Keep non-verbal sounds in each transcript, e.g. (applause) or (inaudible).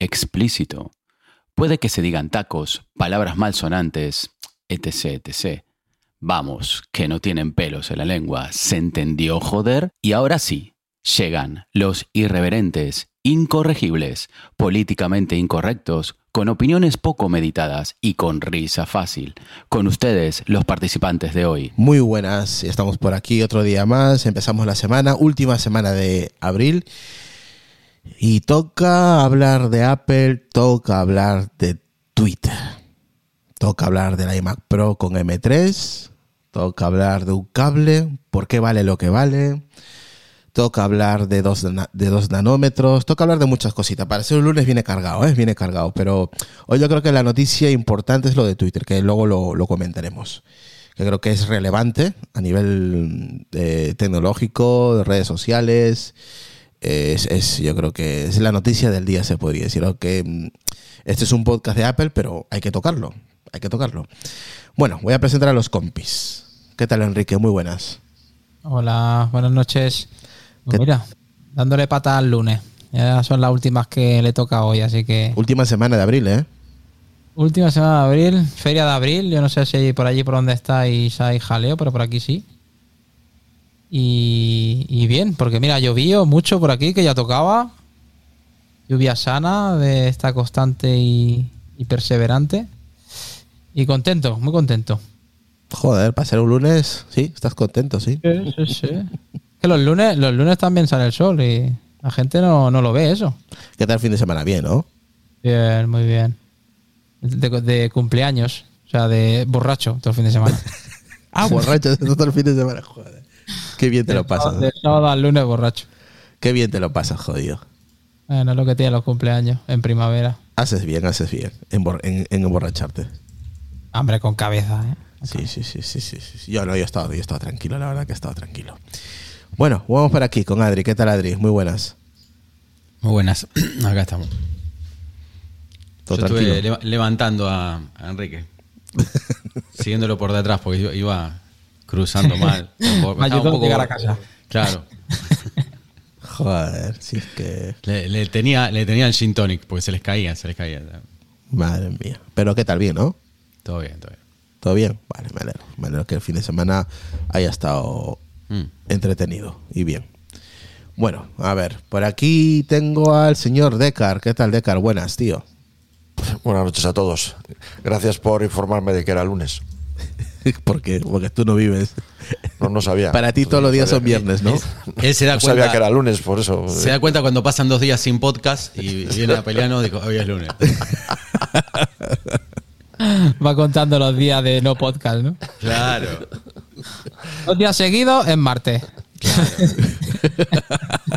explícito. Puede que se digan tacos, palabras malsonantes, etc, etc. Vamos, que no tienen pelos en la lengua. ¿Se entendió, joder? Y ahora sí, llegan los irreverentes, incorregibles, políticamente incorrectos, con opiniones poco meditadas y con risa fácil. Con ustedes, los participantes de hoy. Muy buenas, estamos por aquí otro día más, empezamos la semana, última semana de abril. Y toca hablar de Apple, toca hablar de Twitter, toca hablar del iMac Pro con M3, toca hablar de un cable, por qué vale lo que vale, toca hablar de dos, de dos nanómetros, toca hablar de muchas cositas. Para ser un lunes viene cargado, ¿eh? viene cargado, pero hoy yo creo que la noticia importante es lo de Twitter, que luego lo, lo comentaremos. Que creo que es relevante a nivel eh, tecnológico, de redes sociales. Es, es, yo creo que es la noticia del día, se podría decir. Aunque mm, este es un podcast de Apple, pero hay que tocarlo. Hay que tocarlo. Bueno, voy a presentar a los compis. ¿Qué tal, Enrique? Muy buenas. Hola, buenas noches. Pues mira, dándole pata al lunes. Ya son las últimas que le toca hoy, así que. Última semana de abril, ¿eh? Última semana de abril, feria de abril. Yo no sé si por allí por donde estáis hay jaleo, pero por aquí sí. Y, y bien, porque mira, llovió mucho por aquí, que ya tocaba. Lluvia sana, de esta constante y, y perseverante. Y contento, muy contento. Joder, para ser un lunes, sí, estás contento, sí. Sí, sí, sí. (laughs) que los lunes, los lunes también sale el sol y la gente no, no lo ve eso. ¿Qué tal el fin de semana? Bien, ¿no? Bien, muy bien. De, de cumpleaños, o sea, de borracho todo el fin de semana. (laughs) Ah, borracho (laughs) todo el fin de semana, joder. Qué bien te lo pasas. De sábado al lunes borracho. Qué bien te lo pasas, jodido. Bueno, es lo que tiene los cumpleaños en primavera. Haces bien, haces bien en, en- en emborracharte. Hambre con cabeza, ¿eh? Sí, sí, sí, sí, sí, sí. Yo no, yo he estado, yo he estado tranquilo, la verdad que he estado tranquilo. Bueno, vamos por aquí con Adri. ¿Qué tal, Adri? Muy buenas. Muy buenas, (clears throat) acá estamos. Todo Yo estuve levantando a, a Enrique, (laughs) siguiéndolo por detrás porque iba cruzando (laughs) mal. Me ayudó a llegar a casa. Claro, (laughs) Joder, si es que. le, le tenía, le tenía el gin tonic porque se les caía, se les caía. Madre mía. Pero ¿qué tal? Bien, ¿no? Todo bien, todo bien. ¿Todo bien? Vale, me alegro. Me alegro que el fin de semana haya estado Mm. entretenido y bien. Bueno, a ver, por aquí tengo al señor Decar. ¿Qué tal, Decar? Buenas, tío. Buenas noches a todos. Gracias por informarme de que era lunes. (laughs) (laughs) porque, porque tú no vives. No, no sabía. Para ti todos los días son viernes, ¿no? (laughs) Él se da No cuenta, sabía que era lunes, por eso. se da cuenta cuando pasan dos días sin podcast y (laughs) viene a pelearnos, dijo, hoy es lunes. Va contando los días de no podcast, ¿no? Claro. Dos días seguidos es martes.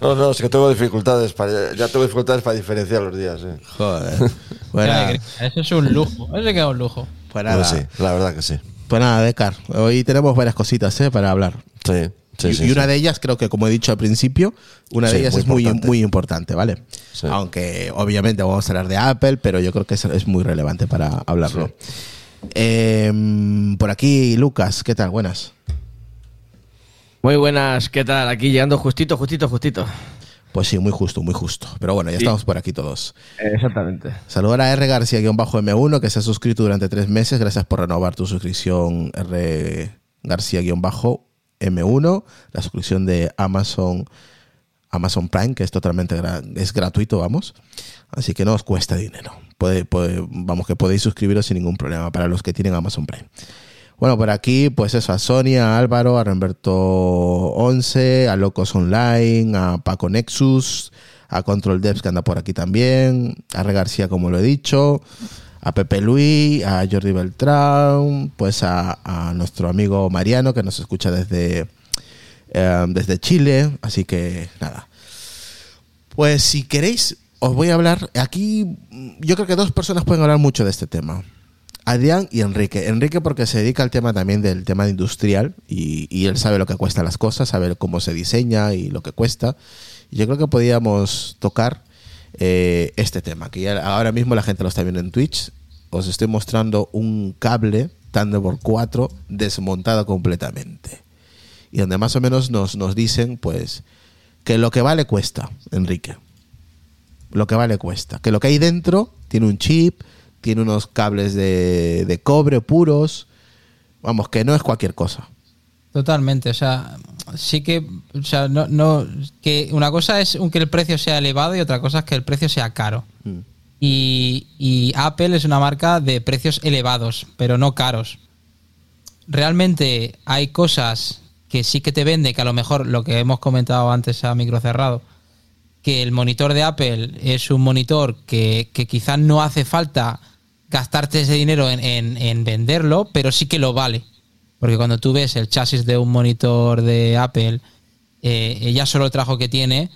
No, no, es que tengo dificultades. Para, ya tengo dificultades para diferenciar los días. eh. Joder. Bueno. Eso es un lujo. Eso que es un lujo. pues Pues sí, la verdad que sí. Pues nada, Decar. Hoy tenemos varias cositas ¿eh? para hablar. Sí, sí, y, sí, y una sí. de ellas, creo que como he dicho al principio, una de ellas muy es muy importante. muy importante, ¿vale? Sí. Aunque obviamente vamos a hablar de Apple, pero yo creo que es, es muy relevante para hablarlo. Em, por aquí, Lucas, ¿qué tal? Buenas. Muy buenas, ¿qué tal? Aquí llegando justito, justito, justito. Pues sí, muy justo, muy justo. Pero bueno, ya Sí. estamos por aquí todos. Exactamente. Saludar a R García-M1 que se ha suscrito durante tres meses. Gracias por renovar tu suscripción R García-M1. La suscripción de Amazon, Amazon Prime, que es totalmente gra- es gratuito, vamos. Así que no os cuesta dinero. Puede, puede- vamos, que podéis suscribiros sin ningún problema para los que tienen Amazon Prime. Bueno, por aquí, pues eso, a Sonia, a Álvaro, a Remberto 11, a Locos Online, a Paco Nexus, a Control Devs que anda por aquí también, a Re García, como lo he dicho, a Pepe Luis, a Jordi Beltrán, pues a, nuestro amigo Mariano que nos escucha desde, eh, desde Chile. Así que nada. Pues si queréis, os voy a hablar. Aquí yo creo que dos personas pueden hablar mucho de este tema. Adrián y Enrique. Enrique porque se dedica al tema también del tema industrial y, él sabe lo que cuestan las cosas, sabe cómo se diseña y lo que cuesta. Yo creo que podíamos tocar eh, este tema, que ya ahora mismo la gente lo está viendo en Twitch. Os estoy mostrando un cable Thunderbolt 4 desmontado completamente. Y donde más o menos nos, nos dicen, pues, que lo que vale cuesta, Enrique. Lo que vale cuesta. Que lo que hay dentro tiene un chip, tiene unos cables de, de cobre puros. Vamos, que no es cualquier cosa. Totalmente, o sea, sí que, o sea, no, no, que una cosa es que el precio sea elevado y otra cosa es que el precio sea caro. Mm. Y, y Apple es una marca de precios elevados, pero no caros. Realmente hay cosas que sí que te vende, que a lo mejor lo que hemos comentado antes a micro cerrado, que el monitor de Apple es un monitor que, que quizás no hace falta gastarte ese dinero en, en- en venderlo, pero sí que lo vale. Porque cuando tú ves el chasis de un monitor de Apple, eh, ya solo el trabajo que tiene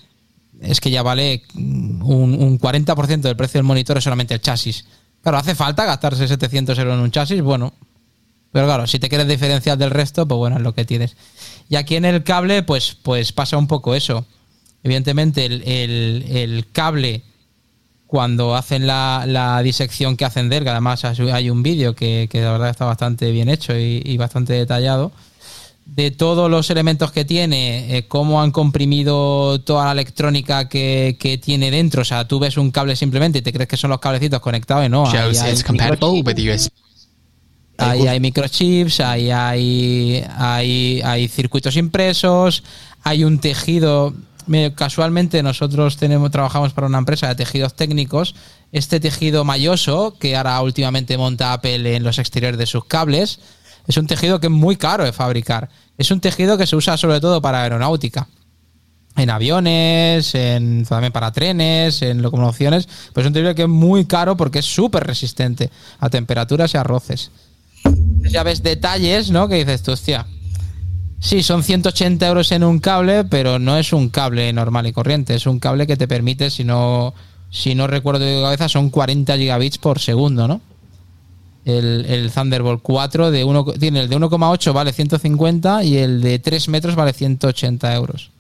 es que ya vale un, un 40% del precio del monitor es solamente el chasis. Claro, ¿hace falta gastarse 700 euros en un chasis? Bueno, pero claro, si te quieres diferenciar del resto, pues bueno, es lo que tienes. Y aquí en el cable, pues, pues pasa un poco eso. Evidentemente, el- el cable, cuando hacen la, la disección que hacen de él, que además hay un vídeo que, que la verdad está bastante bien hecho y, y bastante detallado, de todos los elementos que tiene, eh, cómo han comprimido toda la electrónica que, que tiene dentro. O sea, tú ves un cable simplemente y te crees que son los cablecitos conectados y no. ahí hay compatible with USB. Ahí hay microchips, ahí hay, hay, hay circuitos impresos, hay un tejido. Casualmente nosotros tenemos, trabajamos para una empresa de tejidos técnicos. Este tejido mayoso, que ahora últimamente monta Apple en los exteriores de sus cables, es un tejido que es muy caro de fabricar. Es un tejido que se usa sobre todo para aeronáutica en aviones, en, también para trenes, en locomociones, pues es un tejido que es muy caro porque es súper resistente a temperaturas y a roces. Ya ves detalles, ¿no? Que dices tú, hostia, sí, son 180 euros en un cable, pero no es un cable normal y corriente, es un cable que te permite, si no, si no recuerdo de cabeza, son 40 gigabits por segundo, ¿no? El, Thunderbolt 4 de uno, tiene el de 1,8 vale 150 y el de 3 metros vale 180 euros.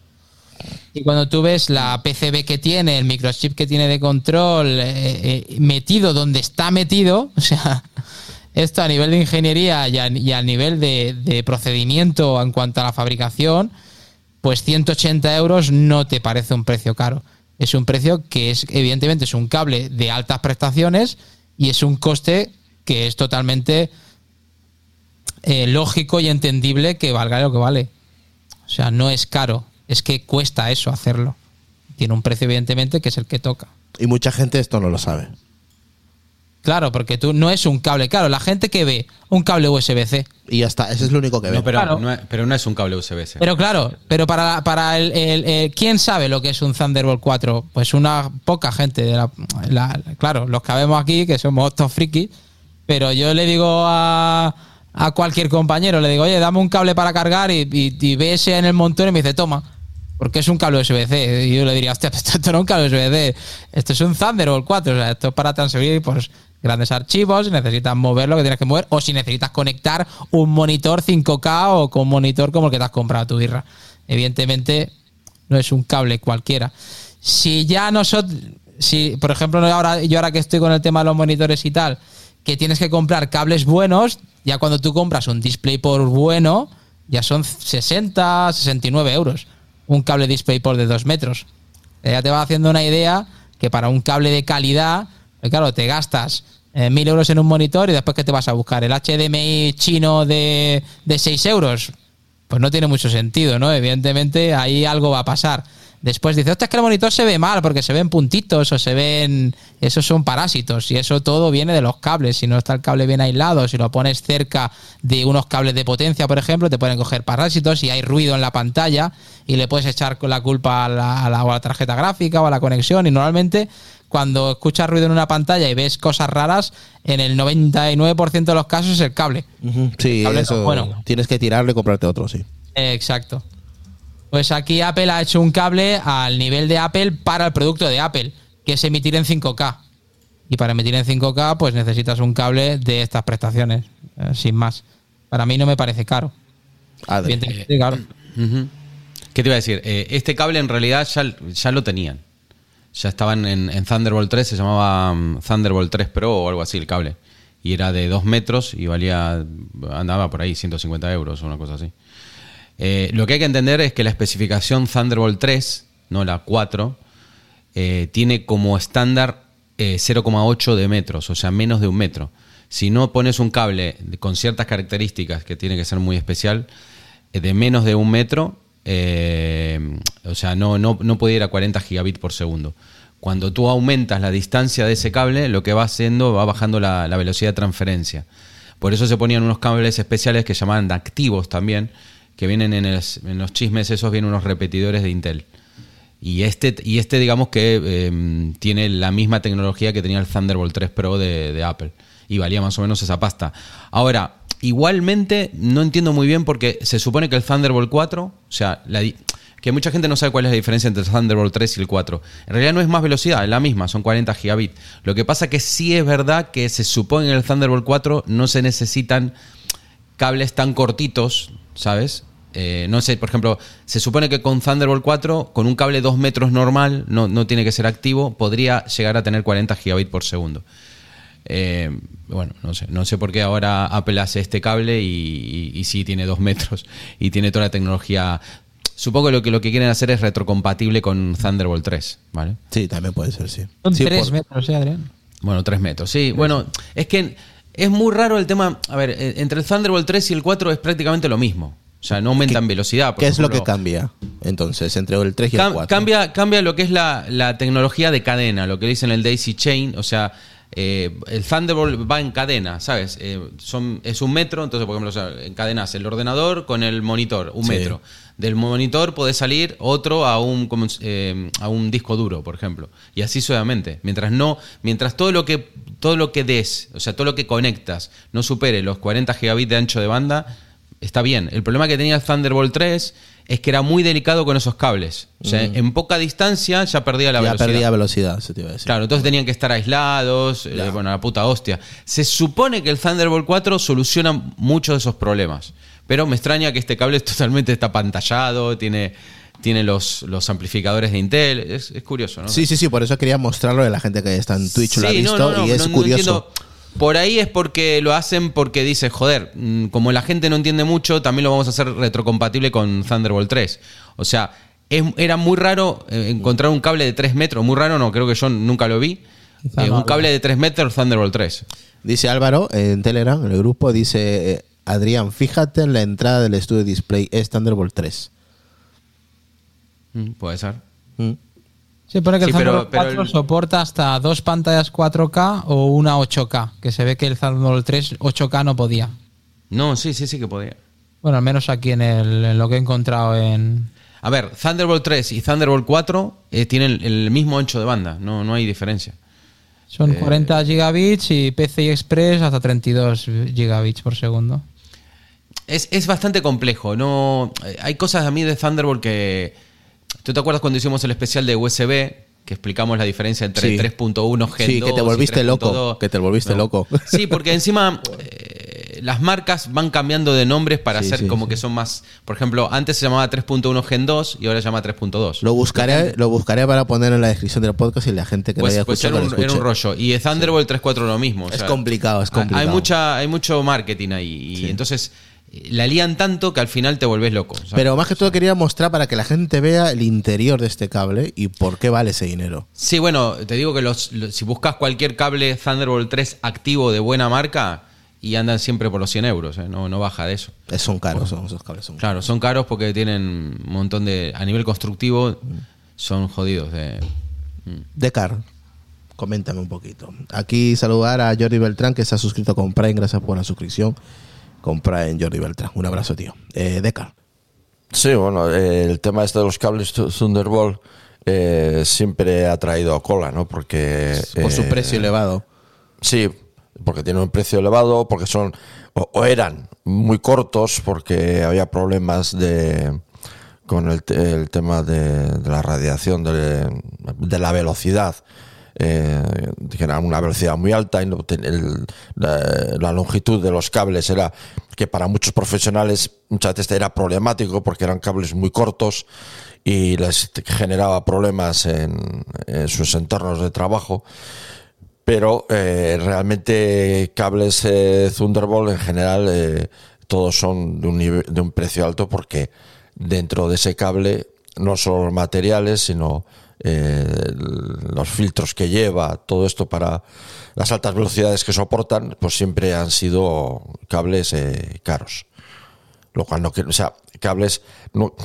Y cuando tú ves la PCB que tiene, el microchip que tiene de control eh, eh, metido donde está metido, (laughs) o sea, esto a nivel de ingeniería y a, nivel de, de procedimiento en cuanto a la fabricación, pues 180 euros no te parece un precio caro. Es un precio que es, evidentemente, es un cable de altas prestaciones y es un coste que es totalmente eh, lógico y entendible que valga lo que vale. O sea, no es caro, es que cuesta eso hacerlo. Tiene un precio, evidentemente, que es el que toca. Y mucha gente esto no lo sabe. Claro, porque tú no es un cable. Claro, la gente que ve un cable USB-C. Y ya está, ese es lo único que ve. No, pero, Claro. no es, pero no es un cable USB-C. Pero claro, pero para, para el, el- el- ¿Quién sabe lo que es un Thunderbolt 4? Pues una poca gente. De la, la- claro, los que vemos aquí, que somos estos frikis. Pero yo le digo a, a cualquier compañero, le digo, oye, dame un cable para cargar y, y, y ve ese en el montón y me dice, toma. Porque es un cable USB-C. Y yo le diría, hostia, esto, (laughs) esto no es un cable USB-C. Esto es un Thunderbolt 4. O sea, esto es para transferir pues, grandes archivos. Si necesitas mover lo que tienes que mover. O si necesitas conectar un monitor 5K o con monitor como el que te has comprado tu birra. Evidentemente, no es un cable cualquiera. Si ya nosotros. Si, por ejemplo, ahora, yo ahora que estoy con el tema de los monitores y tal, que tienes que comprar cables buenos. Ya cuando tú compras un DisplayPort bueno, ya son 60, 69 euros. Un cable DisplayPort de 2 metros. Ya te va haciendo una idea que para un cable de calidad, eh, claro, te gastas eh, 1000 euros en un monitor y después que te vas a buscar el HDMI chino de, de 6 euros. Pues no tiene mucho sentido, ¿no? Evidentemente ahí algo va a pasar. Después dice, hostia, es que el monitor se ve mal porque se ven puntitos o se ven... Esos son parásitos y eso todo viene de los cables. Si no está el cable bien aislado, si lo pones cerca de unos cables de potencia, por ejemplo, te pueden coger parásitos y hay ruido en la pantalla y le puedes echar la culpa a la, a la- a la tarjeta gráfica o a la conexión y normalmente cuando escuchas ruido en una pantalla y ves cosas raras, en el 99% de los casos es el cable. Ujú, Sí, cable no, eso. bueno. Tienes que tirarlo y comprarte otro, sí. Eh, Exacto. Pues aquí Apple ha hecho un cable al nivel de Apple para el producto de Apple, que es emitir en 5K. Y para emitir en 5K, pues necesitas un cable de estas prestaciones, eh, sin más. Para mí no me parece caro. Adri. Evidentemente, claro. Ujú. ¿Qué te iba a decir? Eh, este cable en realidad ya, ya lo tenían. Ya estaban en, Thunderbolt 3, se llamaba mm, Thunderbolt 3 Pro o algo así el cable. Y era de 2 metros y valía, andaba por ahí 150 euros o una cosa así. Eh, lo que hay que entender es que la especificación Thunderbolt 3, no la 4, eh, tiene como estándar eh, 0,8 de metros, o sea, menos de un metro. Si no pones un cable con ciertas características que tiene que ser muy especial, eh, de menos de un metro, eh, o sea, no, no, no puede ir a 40 gigabits por segundo. Cuando tú aumentas la distancia de ese cable, lo que va haciendo va bajando la, la velocidad de transferencia. Por eso se ponían unos cables especiales que llamaban activos también, que vienen en, los chismes esos, vienen unos repetidores de Intel. Y este, y este digamos que eh, tiene la misma tecnología que tenía el Thunderbolt 3 Pro de Apple. Y valía más o menos esa pasta. Ahora, igualmente no entiendo muy bien porque se supone que el Thunderbolt 4, o sea, que mucha gente no sabe cuál es la diferencia entre el Thunderbolt 3 y el 4. En realidad no es más velocidad, es la misma, son 40 gigabits. Lo que pasa que sí es verdad que se supone que en el Thunderbolt 4 no se necesitan cables tan cortitos, ¿sabes? Eh, no sé, por ejemplo, se supone que con Thunderbolt 4, con un cable 2 metros normal, no, no tiene que ser activo, podría llegar a tener 40 gigabits por segundo. Eh, bueno, no sé, no sé por qué ahora Apple hace este cable y, y, y sí tiene 2 metros (laughs) y tiene toda la tecnología. Supongo que lo que lo que quieren hacer es retrocompatible con Thunderbolt 3, ¿vale? Sí, también puede ser, sí. Son Sí, 3 por- metros, ¿eh, Adrián? Bueno, 3 metros, sí. Bueno, es que es muy raro el tema. A ver, eh, entre el Thunderbolt 3 y el 4 es prácticamente lo mismo. O sea, no aumentan velocidad. por ¿Qué es lo que cambia entonces entre el 3 y el Cam- 4? Cambia, cambia lo que es la, la tecnología de cadena, lo que dicen el Daisy Chain, o sea, eh, el Thunderbolt va en cadena, ¿sabes? Eh, son, es un metro, entonces, por ejemplo, o sea, encadenas el ordenador con el monitor, un Sí. metro. Del monitor puede salir otro a un, como, eh, a un disco duro, por ejemplo. Y así suavemente. Mientras no, mientras todo lo que, todo lo que des, o sea, todo lo que conectas, no supere los 40 gigabits de ancho de banda, está bien. El problema que tenía el Thunderbolt 3 es que era muy delicado con esos cables. O sea, en poca distancia ya perdía la Mm. ya velocidad. perdía velocidad, se te iba a decir. Claro, entonces tenían que estar aislados, eh, bueno, la puta hostia. Se supone que el Thunderbolt 4 soluciona muchos de esos problemas, pero me extraña que este cable totalmente está pantallado, tiene, tiene los, los amplificadores de Intel, es, es curioso, ¿no? Sí, sí, sí, por eso quería mostrarlo a la gente que está en Twitch lo ha Sí, no, visto no, no, y es curioso. entiendo. Por ahí es porque lo hacen porque dice, joder, mm, como la gente no entiende mucho, también lo vamos a hacer retrocompatible con Thunderbolt 3. O sea, es- era muy raro eh, encontrar un cable de 3 metros, muy raro no, creo que yo nunca lo vi. Eh, un cable de 3 metros Thunderbolt 3. Dice Álvaro en Telegram, en el grupo, dice eh, Adrián, fíjate en la entrada del estudio display, es Thunderbolt 3. Mm, Puede ser. Mm. Sí, pone que el Thunderbolt pero 4 el- soporta hasta dos pantallas 4K o una 8K, que se ve que el Thunderbolt 3 8K no podía. No, sí, sí, sí que podía. Bueno, al menos aquí en, el, en lo que he encontrado en... A ver, Thunderbolt 3 y Thunderbolt 4 eh, tienen el mismo ancho de banda, no, no hay diferencia. Son Eh, 40 gigabits y PCI Express hasta 32 gigabits por segundo. Es, es bastante complejo. No, eh, hay cosas a mí de Thunderbolt que. ¿Tú te acuerdas cuando hicimos el especial de USB? Que explicamos la diferencia entre Sí. 3.1 Gen Sí, que te 2 volviste 3.2? loco, que te volviste loco. Sí, porque encima. eh, (laughs) las marcas van cambiando de nombres para Sí, hacer sí, como sí. que son más. Por ejemplo, antes se llamaba 3.1 Gen 2 y ahora se llama 3.2. Lo buscaré, lo buscaré para poner en la descripción del podcast y la gente que Pues, no haya pues escuchado era, un, lo era un escuche. rollo. Y el Thunderbolt 3.4 lo mismo. o Es complicado, es complicado. Hay, mucha, hay mucho marketing ahí. Y entonces eh, la lían tanto que al final te volvés loco. ¿sabes? Pero más que todo quería mostrar para que la gente vea el interior de este cable y por qué vale ese dinero. Sí, bueno, te digo que los, los- si buscas cualquier cable Thunderbolt 3 activo de buena marca y andan siempre por los 100 euros, ¿eh? no, no baja de eso. Eh, Son caros, son, esos cables son caros. Claro, son caros porque tienen un montón de. A nivel constructivo, son jodidos. De, Decar, coméntame un poquito. Aquí saludar a Jordi Beltrán que se ha suscrito con Prime, gracias por la suscripción. Con Prime, Jordi Beltrán. Un abrazo, tío. Eh, Decar. Sí, bueno, eh, el tema este de los cables Thu- Thunderbolt eh, siempre ha traído cola, ¿no? Porque... Por su eh, precio elevado. Sí, porque tienen un precio elevado, porque son o, eran muy cortos, porque había problemas de con el, te- el tema de, la radiación, de, de la velocidad. eh, que era una velocidad muy alta y no el- la, la longitud de los cables era que para muchos profesionales muchas veces era problemático porque eran cables muy cortos y les generaba problemas en, en sus entornos de trabajo pero eh, realmente cables eh, Thunderbolt en general eh, todos son de un, nive- de un precio alto porque dentro de ese cable no solo los materiales sino los filtros que lleva todo esto para las altas velocidades que soportan pues siempre han sido cables eh, caros. Lo cual no o sea cables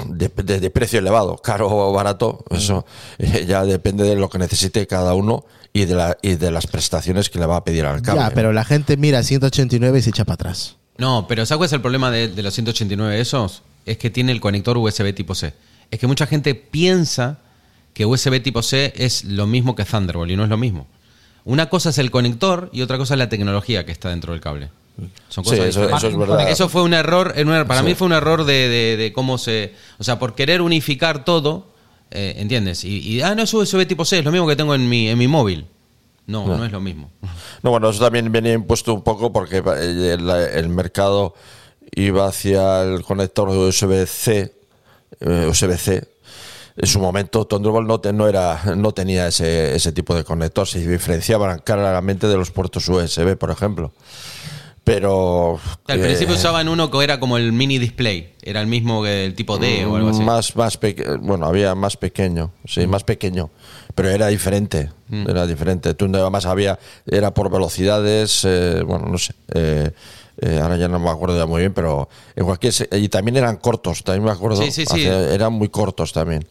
de, de- de precio elevado caro o barato eso eh, (laughs) ya depende de lo que necesite cada uno y de la y de las prestaciones que le va a pedir al cable Ya, pero la gente mira 189 y se echa para atrás. No, pero ¿sabes cuál es el problema de, de los 189 esos? Es que tiene el conector USB tipo C. Es que mucha gente piensa que USB tipo C es lo mismo que Thunderbolt y no es lo mismo. Una cosa es el conector y otra cosa es la tecnología que está dentro del cable. Son Sí, cosas eso, diferentes. eso es verdad Eso fue un error, para Sí. mí fue un error de, de- de cómo se... O sea, por querer unificar todo, eh, ¿entiendes? Y, y, ah, no es USB tipo C, es lo mismo que tengo en mi, en mi móvil. No, no, es lo mismo. No, bueno, eso también venía impuesto un poco porque eh, el, el mercado iba hacia el conector de USB-C, eh, USB-C. En su momento Thunderbolt no, te- no, era, no tenía ese, ese tipo de conector, se diferenciaban claramente de los puertos USB, por ejemplo. Pero... Al eh, principio usaban uno que era como el mini display, era el mismo que el tipo D o algo así. Más, más bueno, había más pequeño, sí, más pequeño, pero era diferente, era diferente. Tú además había, era por velocidades, eh, bueno, no sé, eh, eh, ahora ya no me acuerdo ya muy bien, pero en cualquier, y también eran cortos, también me acuerdo, Sí, sí, sí. hace- eran muy cortos también.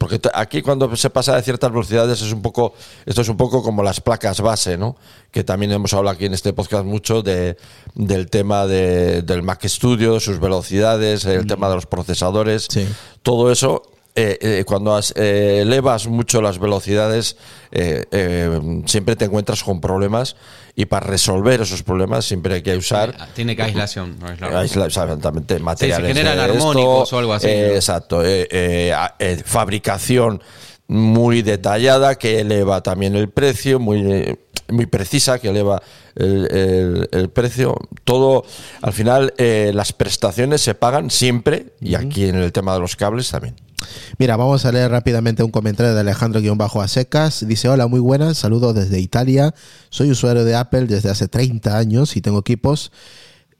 Porque aquí cuando se pasa de ciertas velocidades es un poco, esto es un poco como las placas base, ¿no? Que también hemos hablado aquí en este podcast mucho de, del tema de, del Mac Studio, sus velocidades, el tema de los procesadores, Sí. todo eso. eh, eh, cuando eh, elevas mucho las velocidades, eh, siempre te encuentras con problemas y para resolver esos problemas siempre hay que usar Tiene que aislación. no exactamente, materiales. generan de esto, armónicos o algo así, eh, ¿no? exacto. eh, eh, eh, fabricación muy detallada que eleva también el precio, muy, eh, muy precisa que eleva el, el- el precio. Todo, al final, eh, las prestaciones se pagan siempre y aquí en el tema de los cables también. Mira, vamos a leer rápidamente un comentario de Alejandro-a secas. Dice, hola, muy buenas, saludos desde Italia. Soy usuario de Apple desde hace 30 años y tengo equipos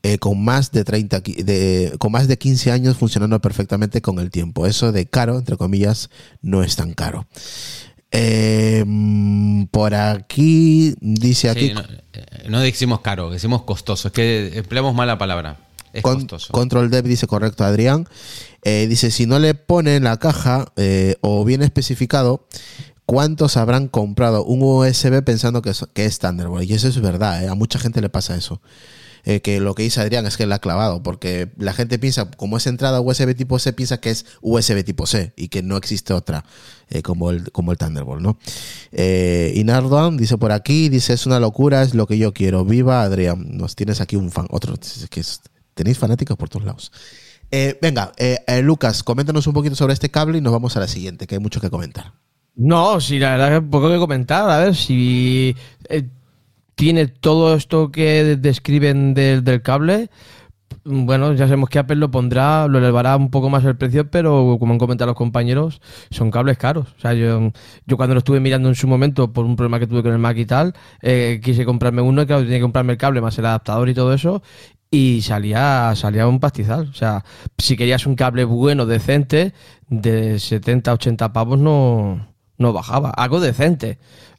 eh, con, más de 30, qui- de, con más de 15 años funcionando perfectamente con el tiempo. Eso de caro, entre comillas, no es tan caro. Eh, mm, por aquí dice aquí... Sí, no, eh, no decimos caro, decimos costoso. Es que empleamos mala palabra. Es Con- costoso. Control Dev dice correcto, Adrián. Eh, dice, si no le pone en la caja eh, o bien especificado, ¿cuántos habrán comprado un USB pensando que es, Thunderbolt? Y eso es verdad, eh, a mucha gente le pasa eso. Que lo que dice Adrián es que la ha clavado, porque la gente piensa, como es entrada USB tipo C, piensa que es USB tipo C y que no existe otra como, el, como el Thunderbolt, ¿no? Y dice por aquí, dice, es una locura, es lo que yo quiero. Viva Adrián, nos tienes aquí un fan, otro, que tenéis fanáticos por todos lados. Eh, venga, eh, eh, Lucas, coméntanos un poquito sobre este cable y nos vamos a la siguiente, que hay mucho que comentar. No, sí, la verdad que poco que comentar. A ver si. eh, tiene todo esto que describen del, del cable. Bueno, ya sabemos que Apple lo pondrá, lo elevará un poco más el precio, pero como han comentado los compañeros, son cables caros. O sea, yo, yo cuando lo estuve mirando en su momento por un problema que tuve con el Mac y tal, eh, quise comprarme uno y claro, tenía que comprarme el cable más el adaptador y todo eso, y salía, salía un pastizal. O sea, si querías un cable bueno, decente, de 70, 80 pavos no, no bajaba. Algo decente.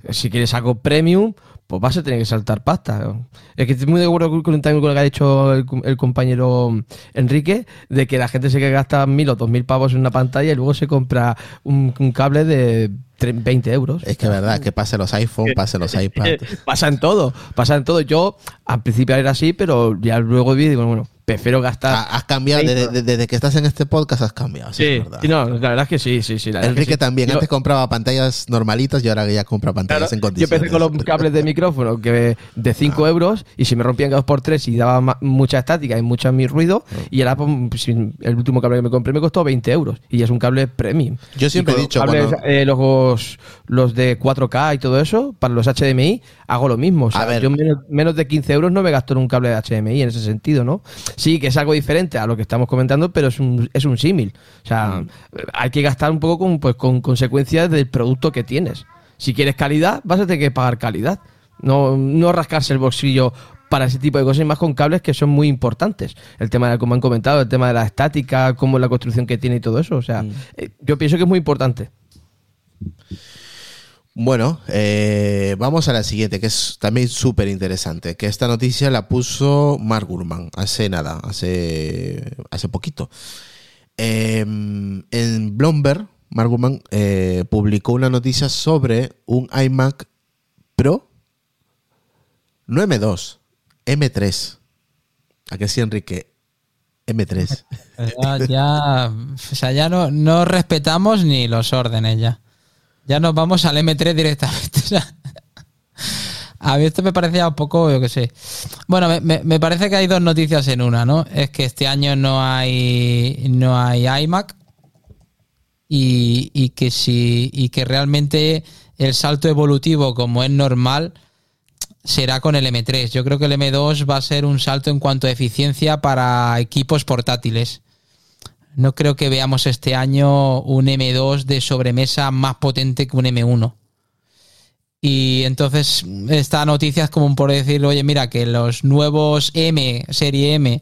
Si quieres algo premium, pues vas a tener que saltar pasta. Es que estoy muy de acuerdo con, con lo que ha dicho el, el compañero Enrique, de que la gente se que gasta mil o dos mil pavos en una pantalla y luego se compra un, un cable de tre- 20 euros. Es que es verdad, que pase los iPhone, (laughs) pase los iPads. pasa en todo, pasa en todo. Yo al principio era así, pero ya luego vi y digo, bueno, prefiero gastar. Ha- Has cambiado, desde, desde- desde que estás en este podcast has cambiado, sí, sí, es verdad. sí, no, la verdad es que sí, sí, sí. la Enrique sí. también, Yo- antes compraba pantallas normalitas y ahora que ya compra pantallas Claro, en yo condiciones. empecé con los cables de micrófono que de 5 euros y se me rompían cada 2 por 3 y daba mucha estática y mucho mi ruido y ahora pues, sin- el último cable que me compré me costó 20 euros y es un cable premium. Yo siempre he dicho, cables, cuando- eh, los, los de 4K y todo eso, para los HDMI hago lo mismo. O sea, A ver. yo menos, menos de 15 euros no me gasto en un cable de HDMI en ese sentido, ¿no? Sí, que es algo diferente a lo que estamos comentando, pero es un, es un símil. O sea, hay que gastar un poco con, pues, con consecuencias del producto que tienes. Si quieres calidad, vas a tener que pagar calidad. No, no rascarse el bolsillo para ese tipo de cosas, y más con cables que son muy importantes. El tema de, como han comentado, el tema de la estática, cómo es la construcción que tiene y todo eso. O sea, eh, yo pienso que es muy importante. Bueno, eh, vamos a la siguiente, que es también súper interesante, que esta noticia la puso Mark Gurman hace nada, hace, hace poquito. Eh, en Bloomberg, Mark Gurman eh, publicó una noticia sobre un iMac Pro, no M2, M3. ¿A que sí, Enrique? M3. Ya, (laughs) ya, o sea, ya no, no respetamos ni los órdenes ya. Ya nos vamos al M3 directamente. (laughs) a mí esto me parecía un poco, yo qué sé. Bueno, me, parece que hay dos noticias en una, ¿no? Es que este año no hay, no hay iMac y, y que si, y que realmente el salto evolutivo, como es normal, será con el M3. Yo creo que el M2 va a ser un salto en cuanto a eficiencia para equipos portátiles. No creo que veamos este año un M2 de sobremesa más potente que un M1. Y entonces esta noticia es como por decir, oye, mira, que los nuevos M, serie M,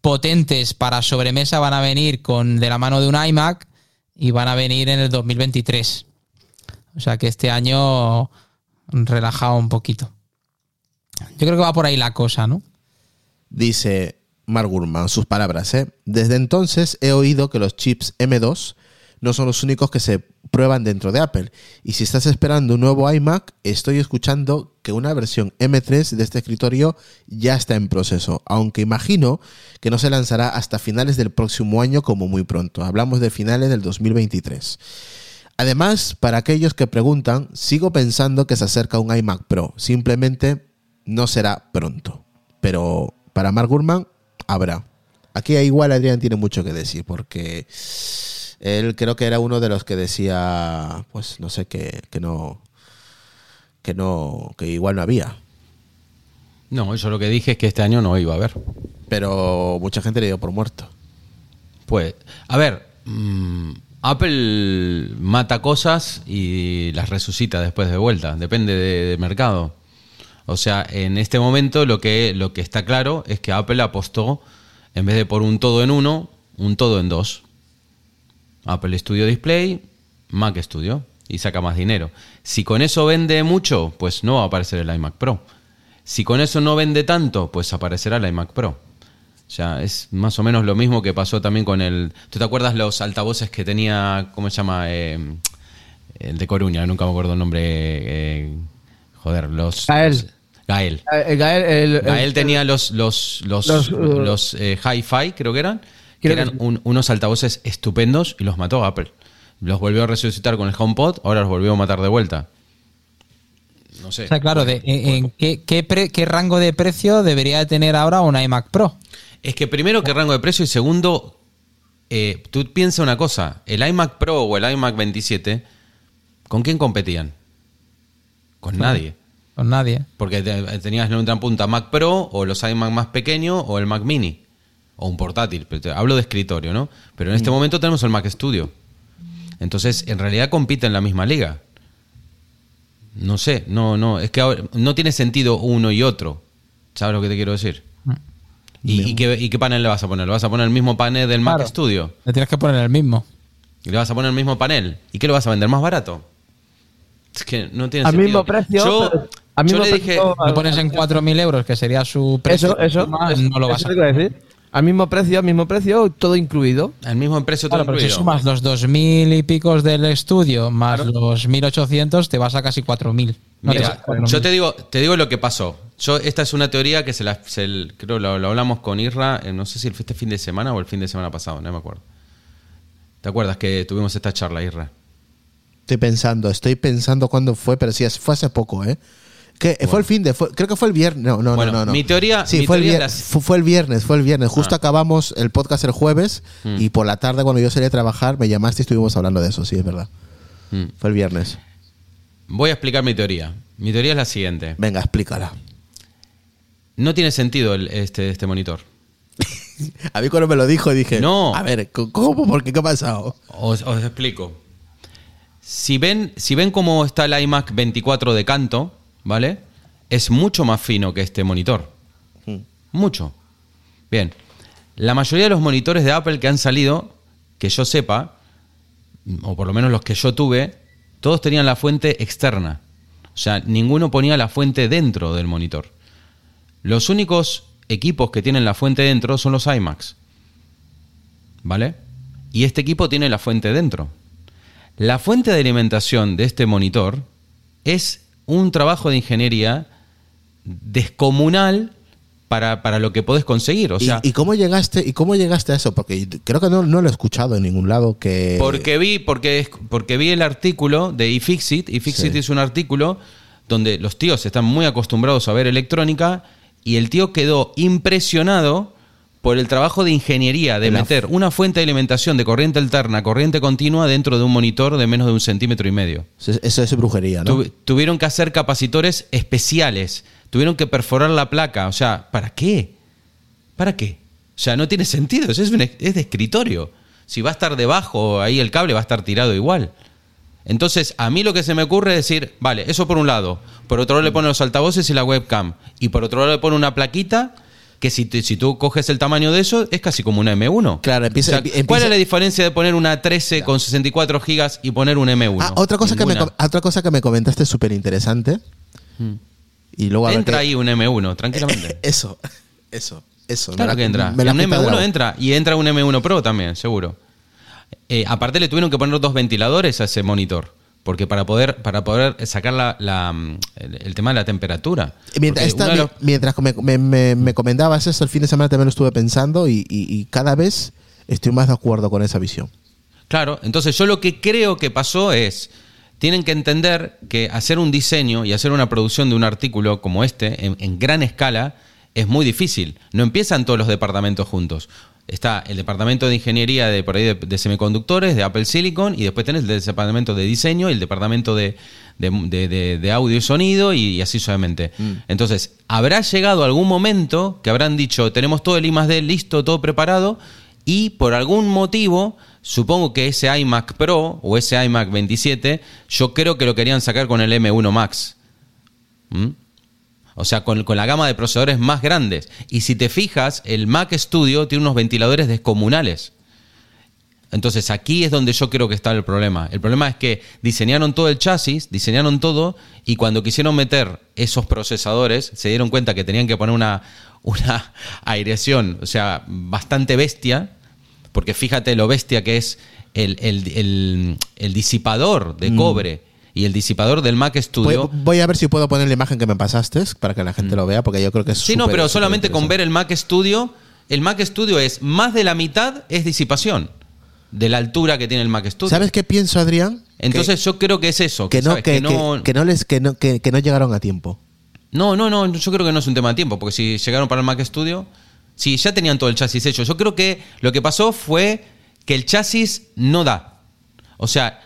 potentes para sobremesa van a venir con de la mano de un iMac y van a venir en el 2023. O sea que este año relajado un poquito. Yo creo que va por ahí la cosa, ¿no? Dice Mark Gurman, sus palabras, ¿eh? Desde entonces he oído que los chips M2 no son los únicos que se prueban dentro de Apple. Y si estás esperando un nuevo iMac, estoy escuchando que una versión M3 de este escritorio ya está en proceso, aunque imagino que no se lanzará hasta finales del próximo año como muy pronto. Hablamos de finales del 2023. Además, para aquellos que preguntan, sigo pensando que se acerca un iMac Pro. Simplemente no será pronto. Pero para Mark Gurman habrá. Aquí igual Adrián tiene mucho que decir porque él creo que era uno de los que decía, pues no sé, que, que no, que no, que igual no había. No, yo lo que dije es que este año no iba a haber. Pero mucha gente le dio por muerto. Pues, a ver, mm, Apple mata cosas y las resucita después de vuelta, depende de, de mercado. O sea, en este momento lo que, lo que está claro es que Apple apostó, en vez de por un todo en uno, un todo en dos. Apple Studio Display, Mac Studio, y saca más dinero. Si con eso vende mucho, pues no va a aparecer el iMac Pro. Si con eso no vende tanto, pues aparecerá el iMac Pro. O sea, es más o menos lo mismo que pasó también con el... ¿Tú te acuerdas los altavoces que tenía, ¿cómo se llama? Eh, el de Coruña, nunca me acuerdo el nombre. eh, joder, los... Gael. Gael. El Gael, el- el- Gael tenía los los los, Los, los, uh, eh, hi-fi, creo que eran, que eran un- unos altavoces estupendos y los mató Apple. Los volvió a resucitar con el HomePod, ahora los volvió a matar de vuelta. No sé. O sea, claro, de, en, en qué, qué pre- qué rango de precio debería de tener ahora un iMac Pro? Es que primero, ¿qué rango de precio? Y segundo, eh, tú piensa una cosa: el iMac Pro o el iMac 27, ¿con quién competían? Con nadie. Con nadie. Porque te- tenías en otra punta Mac Pro o los iMac más pequeños o el Mac Mini. O un portátil. Pero te- hablo de escritorio, ¿no? Pero en este momento tenemos el Mac Studio. Entonces, en realidad compite en la misma liga. No sé, no, no. Es que ahora- no tiene sentido uno y otro. ¿Sabes lo que te quiero decir? ¿Y, y qué, y qué panel le vas a poner? ¿Le vas a poner el mismo panel del Mac. Studio? Le tienes que poner el mismo. ¿Y le vas a poner el mismo panel? ¿Y qué lo vas a vender más barato? Es que no tiene Al sentido. mismo precio, Yo, pero- al yo mismo le dije, precio- Lo pones en 4.000 euros, que sería su precio. Eso, eso. más, eso- no lo vas eso a a decir. Al mismo precio, al mismo precio, todo incluido. al mismo precio todo Claro, pero si incluido. sumas los 2.000 y picos del estudio más los 1.800, te vas a casi 4.000. No Mira, a 4.000. yo te digo, te digo lo que pasó. Yo, esta es una teoría que se la, se el- creo lo, lo hablamos con Irra, eh, no sé si fue este fin de semana o el fin de semana pasado, no me acuerdo. ¿Te acuerdas que tuvimos esta charla, Irra? Estoy pensando, estoy pensando cuándo fue, pero sí, fue hace poco, ¿eh? Que fue el fin de, fue- creo que fue el viernes. No, no, Bueno, no, no, no. mi teoría- Sí, mi fue, el teoría vier- es la- fu- fue el viernes, fue el viernes. Justo Ah. acabamos el podcast el jueves Mm. y por la tarde cuando yo salí a trabajar me llamaste y estuvimos hablando de eso, sí, es verdad. Mm. Fue el viernes. Voy a explicar mi teoría. Mi teoría es la siguiente. Venga, explícala. No tiene sentido el- este, este monitor. (laughs) A mí cuando me lo dijo dije, No. a ver, ¿cómo? ¿Por qué? ¿Qué ha pasado? Os, os explico. Si ven, si ven cómo está el iMac 24 de canto, ¿vale? Es mucho más fino que este monitor. Mucho. Bien. La mayoría de los monitores de Apple que han salido, que yo sepa, o por lo menos los que yo tuve, todos tenían la fuente externa. O sea, ninguno ponía la fuente dentro del monitor. Los únicos equipos que tienen la fuente dentro son los iMacs. ¿Vale? Y este equipo tiene la fuente dentro. La fuente de alimentación de este monitor es un trabajo de ingeniería descomunal para, para lo que podés conseguir. O ¿Y- sea, ¿Y, cómo llegaste y cómo llegaste a eso? Porque creo que no, no lo he escuchado en ningún lado que Porque vi, porque, es- porque vi el artículo de iFixit. iFixit Sí. hizo un artículo donde los tíos están muy acostumbrados a ver electrónica y el tío quedó impresionado por el trabajo de ingeniería de La- meter una fuente de alimentación de corriente alterna, corriente continua dentro de un monitor de menos de un centímetro y medio. eso, es brujería, ¿no? Tuvi- tuvieron que hacer capacitores especiales. Tuvieron que perforar la placa. O sea, ¿para qué? ¿Para qué? O sea, no tiene sentido. Es, un- es de escritorio. Si va a estar debajo, ahí el cable va a estar tirado igual. Entonces, a mí lo que se me ocurre es decir, vale, eso por un lado. Por otro lado le pone los altavoces y la webcam. Y por otro lado le pone una plaquita que si, si tú coges el tamaño de eso, es casi como una M1. Claro, empieza- O sea, empieza- ¿Cuál es la diferencia de poner una 13 con 64 gigas y poner un M1? Ah, otra cosa, que me, com- otra cosa que me comentaste súper interesante. Y luego a ver Entra ahí un M1, tranquilamente. (laughs) Eso, eso, eso. Claro la- que entra. un has quitado de M1 la- entra. Y entra un M1 Pro también, seguro. Eh, aparte le tuvieron que poner dos ventiladores a ese monitor. Porque para poder, para poder sacar la, la, mm, el, el tema de la temperatura. Mientras, esta- los- mientras me, me- me- me comentabas eso, el fin de semana también lo estuve pensando y, y- y cada vez estoy más de acuerdo con esa visión. Claro, entonces yo lo que creo que pasó es, tienen que entender que hacer un diseño y hacer una producción de un artículo como este, en, en gran escala, es muy difícil. No empiezan todos los departamentos juntos. Está el departamento de ingeniería de, por ahí de, de semiconductores, de Apple Silicon, y después tenés el departamento de diseño y el departamento de, de- audio y sonido, y, y así suavemente. Entonces, habrá llegado algún momento que habrán dicho, tenemos todo el I más D listo, todo preparado, y por algún motivo, supongo que ese iMac Pro o ese iMac 27, yo creo que lo querían sacar con el M1 Max. ¿Mm? O sea, con, con la gama de procesadores más grandes. Y si te fijas, el Mac Studio tiene unos ventiladores descomunales. Entonces aquí es donde yo creo que está el problema. El problema es que diseñaron todo el chasis, diseñaron todo, y cuando quisieron meter esos procesadores, se dieron cuenta que tenían que poner una, una (laughs) aireación, o sea, bastante bestia, porque fíjate lo bestia que es el, el- el- el disipador de cobre y el disipador del Mac Studio. voy a ver si puedo poner la imagen que me pasaste para que la gente lo vea, porque yo creo que es Mm. Sí, no, pero solamente con ver el Mac Studio, el Mac Studio es más de la mitad es disipación de la altura que tiene el Mac Studio. ¿Sabes qué pienso, Adrián? Entonces yo creo que es eso, que, no, ¿sabes? que, no, que- no les, que no, que, no llegaron a tiempo. no, no, no, yo creo que no es un tema de tiempo, porque si llegaron para el Mac Studio, sí, ya tenían todo el chasis hecho. Yo creo que lo que pasó fue que el chasis no da. O sea,